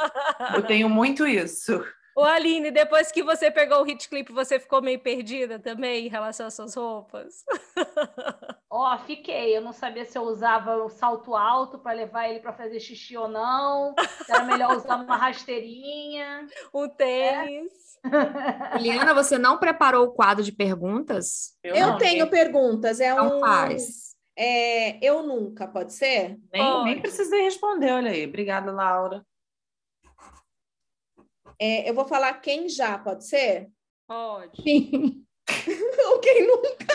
Eu tenho muito isso. O Aline, depois que você pegou o hit clip, você ficou meio perdida também em relação às suas roupas? Ó, oh, fiquei. Eu não sabia se eu usava o salto alto para levar ele para fazer xixi ou não. Se era melhor usar uma rasteirinha. Um tênis. É. Juliana, você não preparou o quadro de perguntas? Eu, eu tenho perguntas. É não um. Faz. É, eu nunca, pode ser? Nem, nem precisei responder, olha aí. Obrigada, Laura. É, eu vou falar quem já, pode ser? Pode. Sim. Ou quem nunca?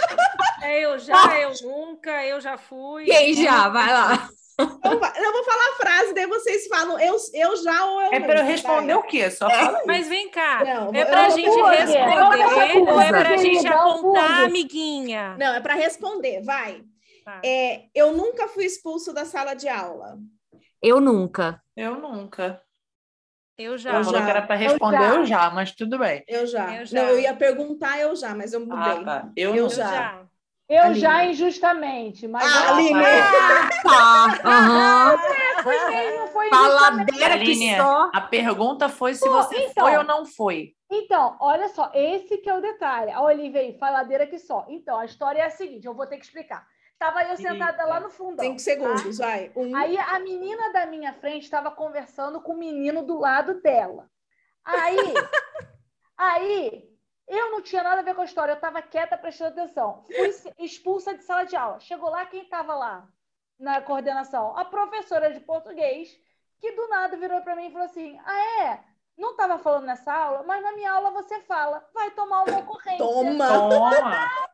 É, eu já, eu nunca, eu já fui. Quem já? Vai lá. Eu vou falar a frase, daí vocês falam eu, eu já ou eu É para eu responder vai. o quê? Só é. Mas vem cá, não, é para a gente responder ou é para a gente apontar, amiguinha? Não, é para responder, vai. Tá. É, eu nunca fui expulso da sala de aula. Eu nunca. Eu nunca. Eu já. Eu falou que era para responder eu já. eu já. mas tudo bem. Eu já. eu já. Não, eu ia perguntar eu já, mas eu mudei. Ah, tá. Eu, eu já. já. Eu Aline. já injustamente, mas. Ah, Aline! Ah, tá. Uhum. foi Faladeira que só. A pergunta foi se Pô, você então, foi ou não foi. Então, olha só, esse que é o detalhe. A Olivia faladeira que só. Então, a história é a seguinte, eu vou ter que explicar. Estava eu sentada lá no fundo. Cinco segundos, tá? vai. Um. Aí a menina da minha frente estava conversando com o menino do lado dela. Aí, aí, eu não tinha nada a ver com a história, eu estava quieta prestando atenção. Fui expulsa de sala de aula. Chegou lá, quem estava lá na coordenação? A professora de português, que do nada virou para mim e falou assim: Ah, é? Não estava falando nessa aula, mas na minha aula você fala. Vai tomar uma ocorrência. Toma! Toma!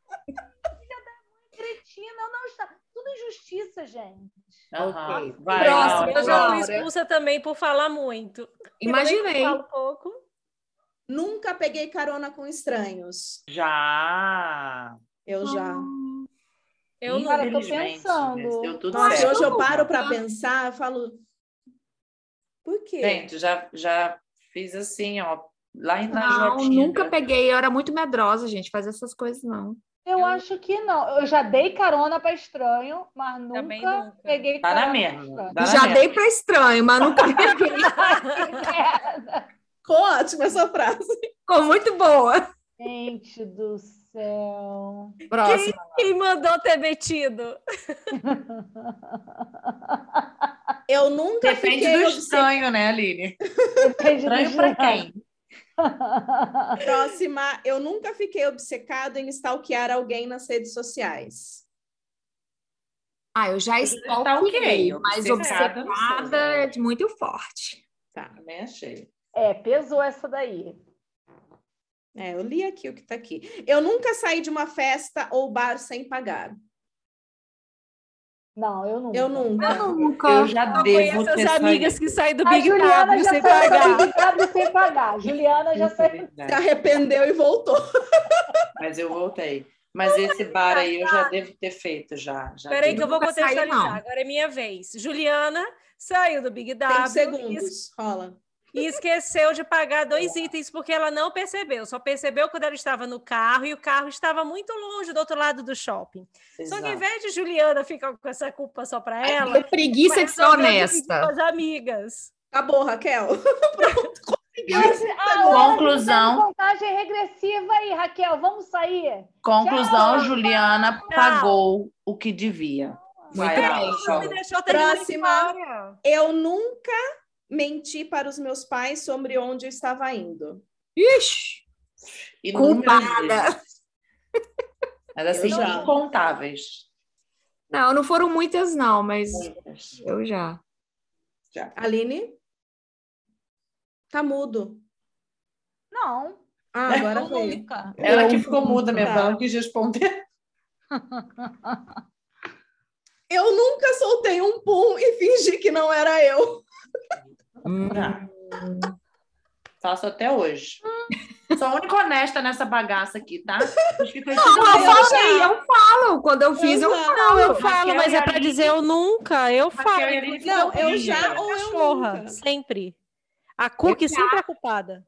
Cretina, não está. Tudo injustiça, gente. Uhum. Vai, Próximo, eu já fui expulsa também por falar muito. Imaginei. Falo pouco. Nunca peguei carona com estranhos. Já. Eu já. Eu não. Cara, tô pensando. Tudo Nossa, certo. hoje eu paro para pensar, eu falo. Por quê? Gente, já, já fiz assim, ó. Lá na Não, nunca peguei. Eu era muito medrosa, gente, fazer essas coisas, não. Eu, eu, acho que não. Eu já dei carona para estranho, mas nunca, nunca. peguei tá carona. Na mesma, tá já dei para estranho, mas nunca peguei. Ficou ótima essa frase. Ficou muito boa. Gente do céu. Próximo. Quem, quem mandou ter metido? Eu nunca Depende fiquei do estranho, né, Aline? Depende estranho para quem? Próxima, eu nunca fiquei obcecado em stalkear alguém nas redes sociais. Ah, eu já stalkeei, mas obcecada é muito forte. Tá, também achei. É, pesou essa daí. É, eu li aqui o que tá aqui. Eu nunca saí de uma festa ou bar sem pagar. Não, eu nunca. Eu nunca. Eu, nunca. eu já eu devo ter as amigas que saem do Big W sem pagar. Big W sem pagar. Juliana já saiu. Se arrependeu e voltou. Mas eu voltei. Mas esse bar aí eu já devo ter feito já. já Peraí que eu vou contextualizar. Agora é minha vez. Juliana saiu do Big W. Cinco segundos. Rola e esqueceu de pagar dois itens porque ela não percebeu. Só percebeu quando ela estava no carro e o carro estava muito longe do outro lado do shopping. Exato. Só que ao invés de Juliana ficar com essa culpa só para ela, é preguiça de ser honesta. Com as amigas. Acabou, Raquel. Pronto. Conclusão. Contagem regressiva aí, Raquel. Vamos sair. Conclusão: Tchau. Juliana pagou o que devia. Muito bem. Próxima. Eu nunca menti para os meus pais sobre onde eu estava indo. Ixi! Culpada! Mas assim, já. incontáveis. Não, não foram muitas, não, mas muitas. eu já. já. Aline? Tá mudo. Não. Ah, agora foi. Ela que ficou muda, minha tá. não quis responder. Eu nunca soltei um pum e fingi que não era eu. Hum. Faço até hoje. Sou a única honesta nessa bagaça aqui, tá? Não, eu falei, eu falo. Quando eu fiz, eu, eu falo. Não, eu falo, mas é para dizer eu nunca. Eu falo. Não, eu já ou eu nunca. Sempre. A Cookie sempre é culpada.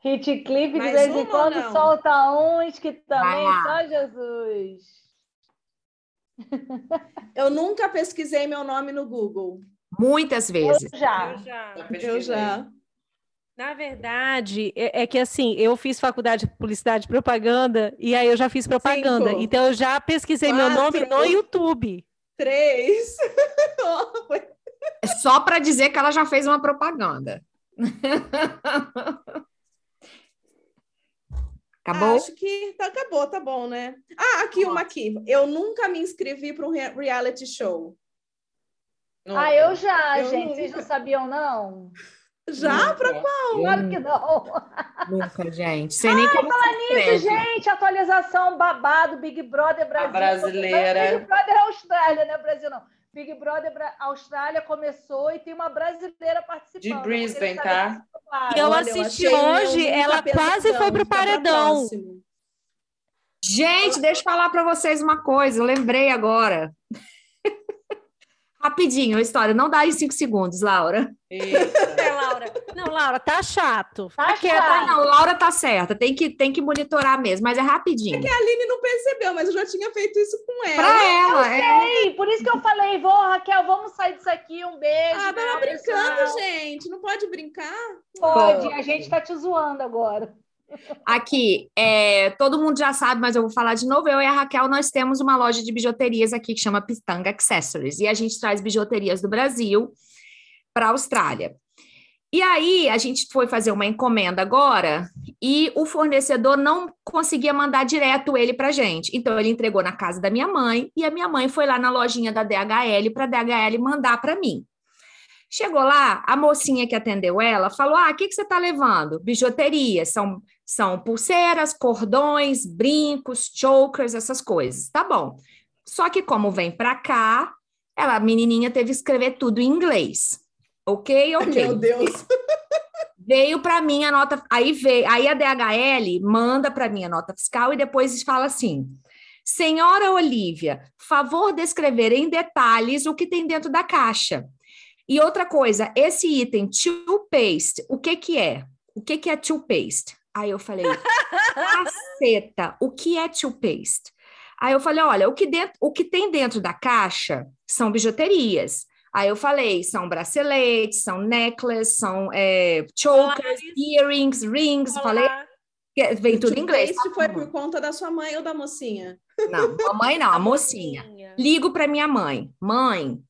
Hit clip de vez em quando solta uns que também só Jesus. Eu nunca pesquisei meu nome no Google. Muitas vezes. Eu já. Eu já. Eu já. Na verdade, é, é, que assim, eu fiz faculdade de publicidade e propaganda, e aí eu já fiz propaganda. Cinco, então eu já pesquisei quatro, meu nome no YouTube. Três. é só para dizer que ela já fez uma propaganda. Acabou? Acho que tá, acabou, tá bom, né? Ah, aqui uma aqui. Eu nunca me inscrevi para um reality show. Ah, eu já, eu gente. Nunca. Vocês não sabiam, não? Já? Para qual? Claro que não. Nunca, gente. Sem nem como falar nisso, gente. Atualização babado, Big Brother Brasil. A brasileira. Big Brother Austrália, né? Brasil não. Big Brother Austrália começou e tem uma brasileira participando. De Brisbane, tá? E eu assisti eu hoje, ela quase foi pro paredão. Gente, deixa eu falar para vocês uma coisa, eu lembrei agora. Rapidinho a história, não dá em cinco segundos, Laura. É, Laura. Não, Laura, tá chato. Tá chato. Não, Laura tá certa, tem que, tem que monitorar mesmo, mas é rapidinho. É que a Aline não percebeu, mas eu já tinha feito isso com ela. Pra ela, eu é. sei, por isso que eu falei, vou, Raquel, vamos sair disso aqui, um beijo. Ah, tava brincando, pessoal. gente, não pode brincar? Pode, Pô. a gente tá te zoando agora. Aqui, é, todo mundo já sabe, mas eu vou falar de novo. Eu e a Raquel, nós temos uma loja de bijuterias aqui que chama Pitanga Accessories. E a gente traz bijuterias do Brasil para a Austrália. E aí, a gente foi fazer uma encomenda agora e o fornecedor não conseguia mandar direto ele para gente. Então, ele entregou na casa da minha mãe e a minha mãe foi lá na lojinha da DHL para a DHL mandar para mim. Chegou lá, a mocinha que atendeu ela falou: Ah, o que, que você está levando? Bijuteria, são, são pulseiras, cordões, brincos, chokers, essas coisas. Tá bom. Só que, como vem para cá, ela, a menininha teve que escrever tudo em inglês. Ok, ok. Meu Deus. Veio para mim a nota, aí veio, aí a DHL manda para mim a nota fiscal e depois fala assim: Senhora Olivia, favor descrever em detalhes o que tem dentro da caixa. E outra coisa, esse item toothpaste, o que que é? O que que é toothpaste? Aí eu falei, caceta, o que é toothpaste? Aí eu falei, olha, o que, dentro, o que tem dentro da caixa são bijuterias. Aí eu falei, são braceletes, são necklaces, são é, chokers, earrings, rings. Olá. Falei, vem tudo em inglês. Isso foi por conta da sua mãe ou da mocinha? Não, a mãe não, a, a mocinha. mocinha. Ligo para minha mãe. Mãe,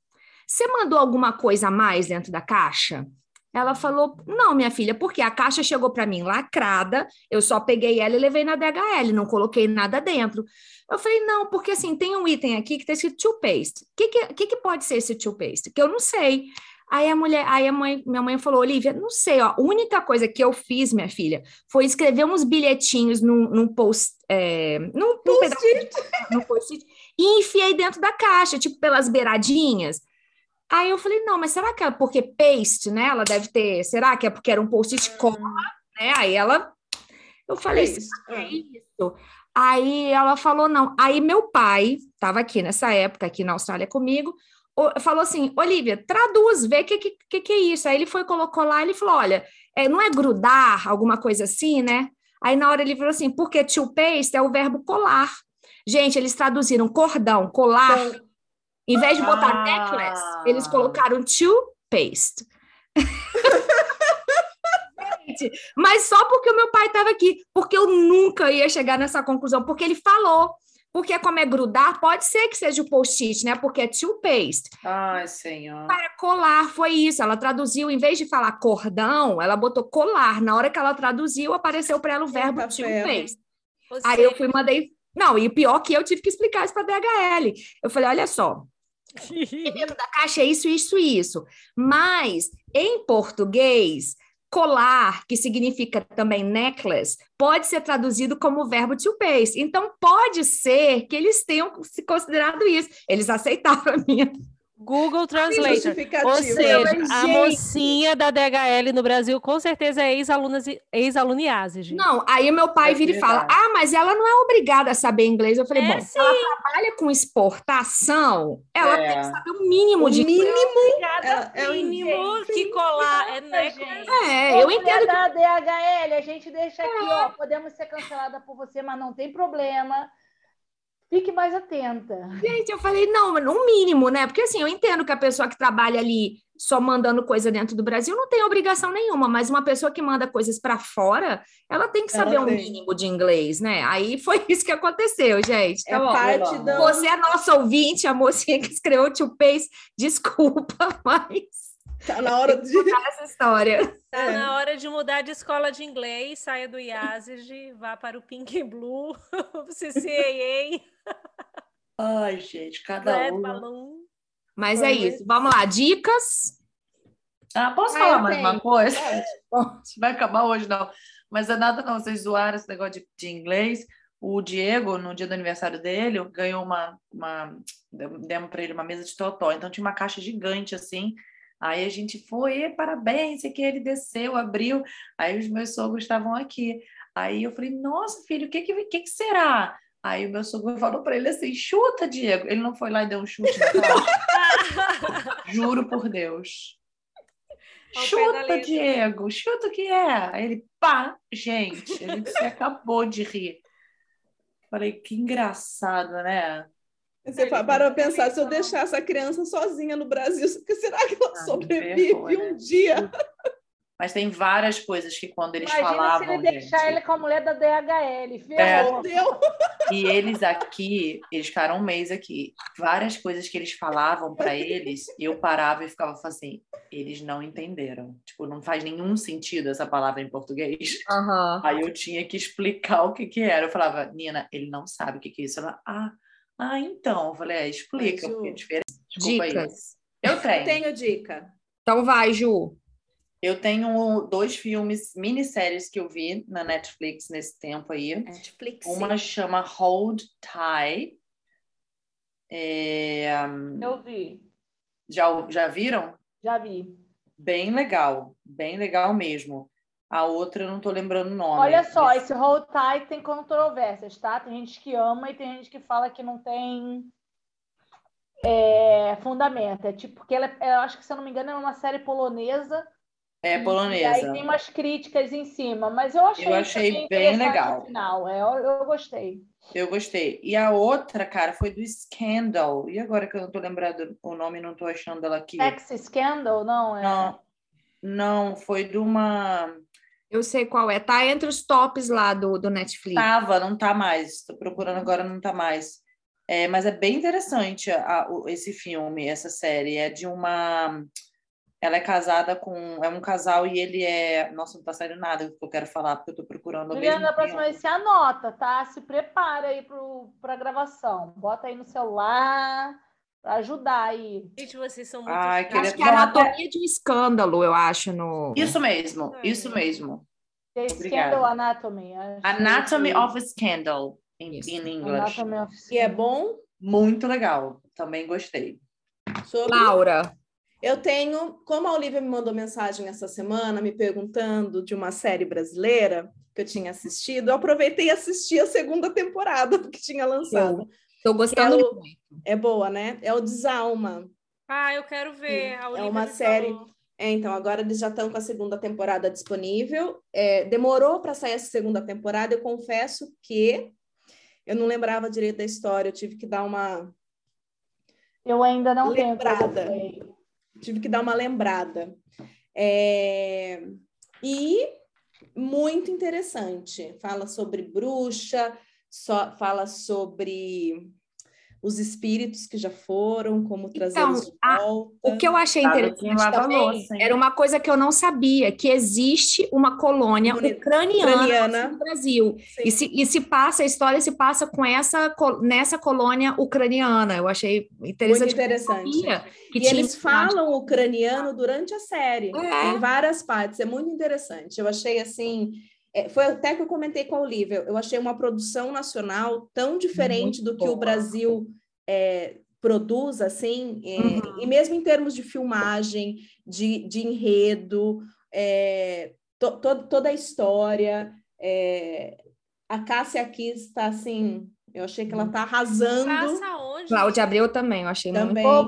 você mandou alguma coisa a mais dentro da caixa? Ela falou: Não, minha filha, porque a caixa chegou para mim lacrada, eu só peguei ela e levei na DHL, não coloquei nada dentro. Eu falei: Não, porque assim, tem um item aqui que está escrito toothpaste. O que, que, que, pode ser esse toothpaste? Que eu não sei. Aí a mulher, aí a mãe, minha mãe falou: Olivia, não sei, ó, a única coisa que eu fiz, minha filha, foi escrever uns bilhetinhos num, num post, é, num, post-it, num post e enfiei dentro da caixa, tipo pelas beiradinhas. Aí eu falei, não, mas será que é porque paste, né? Ela deve ter, será que é porque era um post-it cola, né? Aí ela, eu falei, isso. é isso? Aí ela falou, não. Aí meu pai, estava aqui nessa época, aqui na Austrália comigo, falou assim, Olivia, traduz, vê o que, que, que é isso. Aí ele foi, colocou lá, ele falou, olha, é, não é grudar, alguma coisa assim, né? Aí na hora ele falou assim, porque to paste é o verbo colar. Gente, eles traduziram cordão, colar, então, em vez de botar ah. necklace, eles colocaram toothpaste. mas só porque o meu pai estava aqui, porque eu nunca ia chegar nessa conclusão, porque ele falou. Porque como é grudar, pode ser que seja o post-it, né? Porque é toothpaste. Ai, senhor. Para colar, foi isso. Ela traduziu, em vez de falar cordão, ela botou colar. Na hora que ela traduziu, apareceu para ela o verbo toothpaste. Aí eu fui mandei. Não, e pior que eu tive que explicar isso para DHL. Eu falei: olha só, dentro da caixa é isso, isso e isso. Mas, em português, colar, que significa também necklace, pode ser traduzido como verbo to paste. Então, pode ser que eles tenham se considerado isso. Eles aceitaram a minha Google Translator. Ou seja, a mocinha da DHL no Brasil com certeza é ex-aluna ex IASE. Não, aí meu pai é vira e fala: Ah, mas ela não é obrigada a saber inglês. Eu falei: é, Bom, sim. ela trabalha com exportação, ela é. tem que saber o mínimo o de. Mínimo, é, é o mínimo que colar. É, né? é eu entendo. da DHL, a gente deixa aqui, ó. Podemos ser cancelada por você, mas não tem problema Fique mais atenta. Gente, eu falei, não, mas no mínimo, né? Porque assim, eu entendo que a pessoa que trabalha ali só mandando coisa dentro do Brasil não tem obrigação nenhuma, mas uma pessoa que manda coisas para fora, ela tem que saber o um mínimo de inglês, né? Aí foi isso que aconteceu, gente. Então, é ó, do... Você é nosso ouvinte, a mocinha que escreveu o Tio Pace, desculpa, mas. Tá na hora de. essa história. Tá é. na hora de mudar de escola de inglês, saia do IASIG, vá para o Pink and Blue, CCAA. Ai, gente, cada Red um. Balloon. Mas Foi é isso. Vamos lá, dicas. Ah, posso ah, falar mais tenho. uma coisa? Vai acabar hoje, não. Mas é nada não, vocês zoaram esse negócio de, de inglês. O Diego, no dia do aniversário dele, ganhou uma. uma demos para ele uma mesa de totó. Então tinha uma caixa gigante assim. Aí a gente foi, parabéns, e que ele desceu, abriu. Aí os meus sogros estavam aqui. Aí eu falei, nossa, filho, o que, que, que, que será? Aí o meu sogro falou para ele assim: chuta, Diego. Ele não foi lá e deu um chute na Juro por Deus. chuta, Diego, chuta o que é. Aí ele, pá, gente, ele se acabou de rir. Falei, que engraçado, né? Você para para pensar, se eu deixar essa criança sozinha no Brasil, será que ela ah, sobrevive um dia? Mas tem várias coisas que quando eles Imagina falavam. Se ele deixar gente, ele com a mulher da DHL, ferrou. É, e eles aqui, eles ficaram um mês aqui. Várias coisas que eles falavam para eles, eu parava e ficava assim: eles não entenderam. Tipo, não faz nenhum sentido essa palavra em português. Uhum. Aí eu tinha que explicar o que, que era. Eu falava, Nina, ele não sabe o que, que é isso. Ela, ah, ah, então. Eu falei, é, explica, porque é diferente. Desculpa Dicas. Aí. Eu tenho. Eu tenho dica. Então vai, Ju. Eu tenho dois filmes, minisséries que eu vi na Netflix nesse tempo aí. Netflix. Uma chama Hold Tight. É... Eu vi. Já, já viram? Já vi. Bem legal, bem legal mesmo. A outra eu não estou lembrando o nome. Olha só, esse Hold Tight tem controvérsias, tá? Tem gente que ama e tem gente que fala que não tem é, fundamento. É tipo, porque ela, é, eu acho que, se eu não me engano, é uma série polonesa é polonesa. E aí tem umas críticas em cima, mas eu achei, eu achei bem legal. Final. É, eu, eu gostei. Eu gostei. E a outra, cara, foi do Scandal. E agora que eu não tô lembrando o nome, não tô achando ela aqui. Sex Scandal? Não, é. Não, não foi de uma. Eu sei qual é. Tá entre os tops lá do, do Netflix. Tava, não tá mais. Tô procurando agora, não tá mais. É, mas é bem interessante a, a, esse filme, essa série. É de uma ela é casada com. É um casal e ele é. Nossa, não tá saindo nada que eu quero falar, porque eu tô procurando. Juliana, da próxima vez você anota, tá? Se prepara aí para a gravação. Bota aí no celular para ajudar aí. Gente, vocês são muito. Ai, queria... Acho que é anatomia de um escândalo, eu acho. no Isso mesmo, isso mesmo. The Scandal Anatomy. Anatomy of a Scandal, em, inglês. E é bom? Muito legal. Também gostei. Sobre... Laura. Eu tenho, como a Olivia me mandou mensagem essa semana me perguntando de uma série brasileira que eu tinha assistido, eu aproveitei e assisti a segunda temporada que tinha lançado. Estou gostando é, muito. É boa, né? É o Desalma. Ah, eu quero ver. é uma série. É, então, agora eles já estão com a segunda temporada disponível. É, demorou para sair essa segunda temporada. Eu confesso que eu não lembrava direito da história. Eu tive que dar uma. Eu ainda não lembrada. tenho tive que dar uma lembrada. É... E muito interessante. Fala sobre bruxa, só fala sobre os espíritos que já foram, como trazê-los então, de volta. o que eu achei interessante também louça, era uma coisa que eu não sabia, que existe uma colônia ucraniana, ucraniana. no Brasil. E se, e se passa, a história se passa com essa, nessa colônia ucraniana. Eu achei interessante. Muito interessante. Que e eles falam ucraniano durante a série, é. em várias partes. É muito interessante. Eu achei assim... É, foi até que eu comentei com a Olivia, eu achei uma produção nacional tão diferente Muito do que boa. o Brasil é, produz, assim, é, uhum. e mesmo em termos de filmagem, de, de enredo, é, to, to, toda a história. É, a Cássia aqui está assim, eu achei que ela está arrasando. Passa onde? Cláudia Abreu também, eu achei também. muito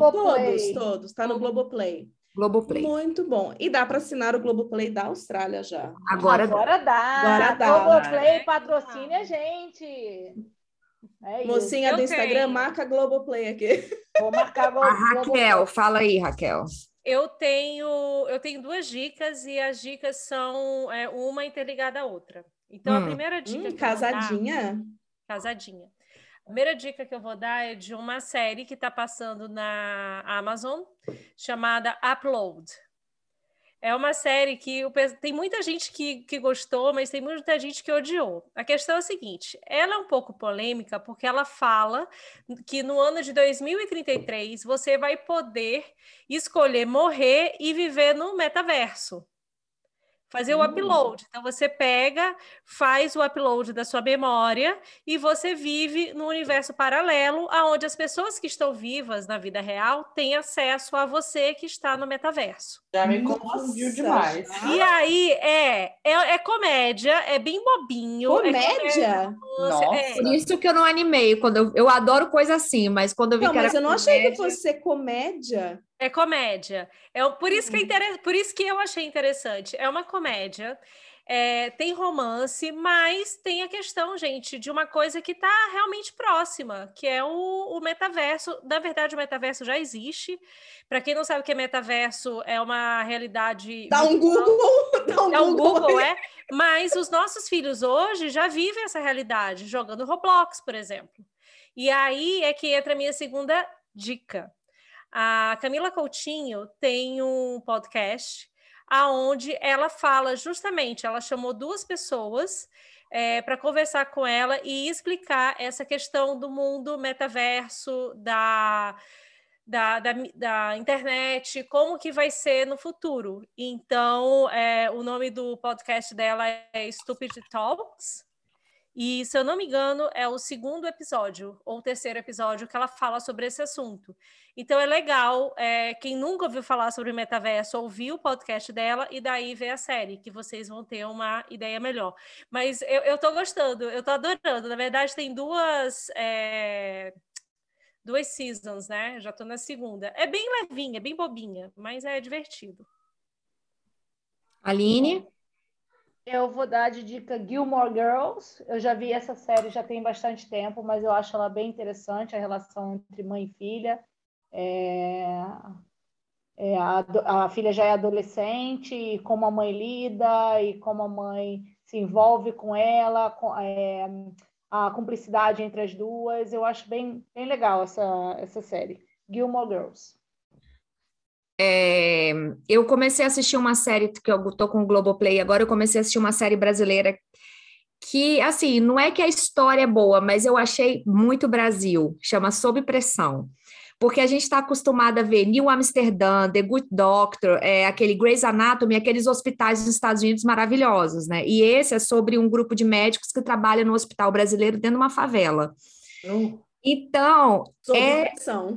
Todos, todos, está no Globoplay. Globoplay. Muito bom. E dá para assinar o Globoplay da Austrália já. Agora, Agora dá. Agora dá. Globoplay patrocine a gente. É Mocinha do Instagram, tenho. marca Globoplay aqui. Vou marcar Globo, A Raquel, fala aí, Raquel. Eu tenho, eu tenho duas dicas e as dicas são é, uma interligada à outra. Então, hum. a primeira dica. Hum, casadinha? Dar, casadinha. A primeira dica que eu vou dar é de uma série que está passando na Amazon, chamada Upload. É uma série que tem muita gente que, que gostou, mas tem muita gente que odiou. A questão é a seguinte: ela é um pouco polêmica porque ela fala que no ano de 2033 você vai poder escolher morrer e viver no metaverso fazer o upload. Então você pega, faz o upload da sua memória e você vive no universo paralelo, aonde as pessoas que estão vivas na vida real têm acesso a você que está no metaverso. Já me confundiu demais. E aí é, é, é, comédia, é bem bobinho. É comédia? É Nossa. É. Por isso que eu não animei. Quando eu, eu adoro coisa assim, mas quando eu vi não, que era mas eu não comédia... achei que fosse ser comédia. É comédia. É, por, isso que é uhum. inter... por isso que eu achei interessante. É uma comédia. É, tem romance, mas tem a questão, gente, de uma coisa que está realmente próxima, que é o, o, metaverso. Na verdade, o metaverso já existe. Para quem não sabe o que é metaverso, é uma realidade. Dá um Google! Dá um é um Google, Google é. Mas os nossos filhos hoje já vivem essa realidade, jogando Roblox, por exemplo. E aí é que entra a minha segunda dica. A Camila Coutinho tem um podcast aonde ela fala justamente, ela chamou duas pessoas é, para conversar com ela e explicar essa questão do mundo metaverso, da, da, da, da, internet, como que vai ser no futuro. Então, é, o nome do podcast dela é Stupid Talks, e, se eu não me engano, é o segundo episódio, ou terceiro episódio, que ela fala sobre esse assunto. Então, é legal, é, quem nunca ouviu falar sobre metaverso, ouvir o podcast dela e daí ver a série, que vocês vão ter uma ideia melhor. Mas eu, eu tô gostando, eu tô adorando. Na verdade, tem duas. É, duas seasons, né? Já tô na segunda. É bem levinha, bem bobinha, mas é divertido. Aline? Eu vou dar de dica Gilmore Girls. Eu já vi essa série já tem bastante tempo, mas eu acho ela bem interessante, a relação entre mãe e filha. É... É, a, a, filha já é adolescente, e como a mãe lida e como a mãe se envolve com ela, com, é, a cumplicidade entre as duas. Eu acho bem, bem legal essa, essa série. Gilmore Girls. É, eu comecei a assistir uma série que eu tô com o Globoplay agora, eu comecei a assistir uma série brasileira que, assim, não é que a história é boa, mas eu achei muito Brasil, chama Sob Pressão. Porque a gente está acostumado a ver New Amsterdã, The Good Doctor, é, aquele Grey's Anatomy, aqueles hospitais dos Estados Unidos maravilhosos, né? E esse é sobre um grupo de médicos que trabalha no hospital brasileiro dentro de uma favela. Então, é, pressão.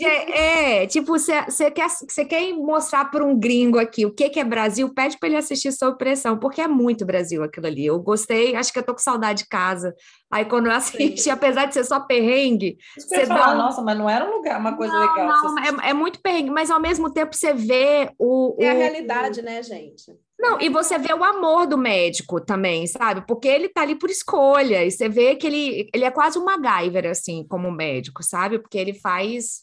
É, é, tipo, você quer, quer mostrar para um gringo aqui o que, que é Brasil, pede para ele assistir sob pressão, porque é muito Brasil aquilo ali. Eu gostei, acho que eu tô com saudade de casa. Aí quando eu assisti, Sim. apesar de ser só perrengue, você dá um... nossa, mas não era um lugar, uma coisa não, legal. Não, é, é, muito perrengue, mas ao mesmo tempo você vê o. É o, a realidade, né, gente? Não, e você vê o amor do médico também, sabe? Porque ele tá ali por escolha, e você vê que ele, ele é quase um MacGyver, assim, como médico, sabe? Porque ele faz.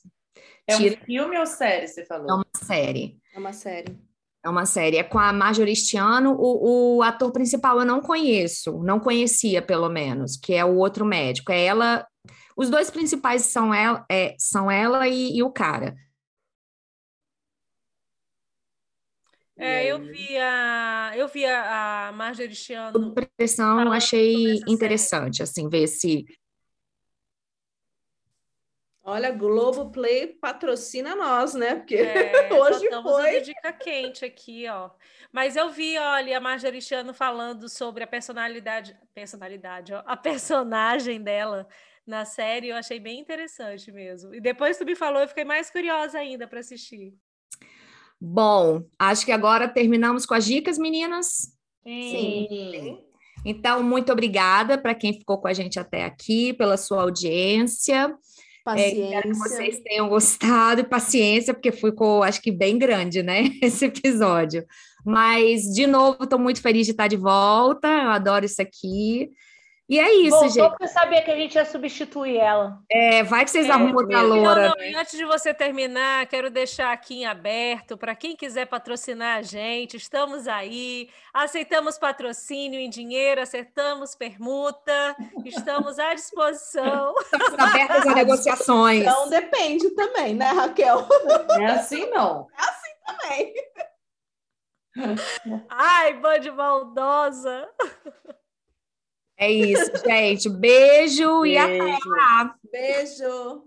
É tira... um filme ou série, você falou? É uma série. É uma série. É uma série. É com a Marjorie Stiano. O, o ator principal eu não conheço, não conhecia, pelo menos, que é o outro médico. É ela. Os dois principais são ela, é, são ela e, e o cara. É, eu vi a, eu vi a, a Marjorie Chiano. Pressão, achei interessante, série. assim, ver se. Olha, Globo Play patrocina nós, né? Porque é, hoje foi. dica quente aqui, ó. Mas eu vi, olha, a Marjorie Chiano falando sobre a personalidade, personalidade, ó, a personagem dela na série, eu achei bem interessante mesmo. E depois tu me falou, eu fiquei mais curiosa ainda para assistir. Bom, acho que agora terminamos com as dicas, meninas. Sim. Sim. Então, muito obrigada para quem ficou com a gente até aqui, pela sua audiência. Paciência. É, espero que vocês tenham gostado e paciência, porque ficou, acho que, bem grande, né? Esse episódio. Mas, de novo, estou muito feliz de estar de volta. Eu adoro isso aqui. E é isso, Voltou gente. porque sabia que a gente ia substituir ela. É, vai que vocês é, arrumam outra loura. Não, não, antes de você terminar, quero deixar aqui em aberto para quem quiser patrocinar a gente. Estamos aí, aceitamos patrocínio em dinheiro, acertamos permuta, estamos à disposição. Estamos abertas a negociações. Então depende também, né, Raquel? É assim não. É assim também. Ai, bande maldosa. É isso, gente. Beijo, Beijo. e até lá. Beijo.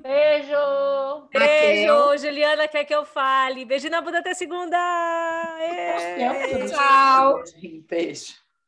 Beijo. Beijo. Juliana quer que eu fale. Beijo na bunda até segunda. Tchau. Beijo.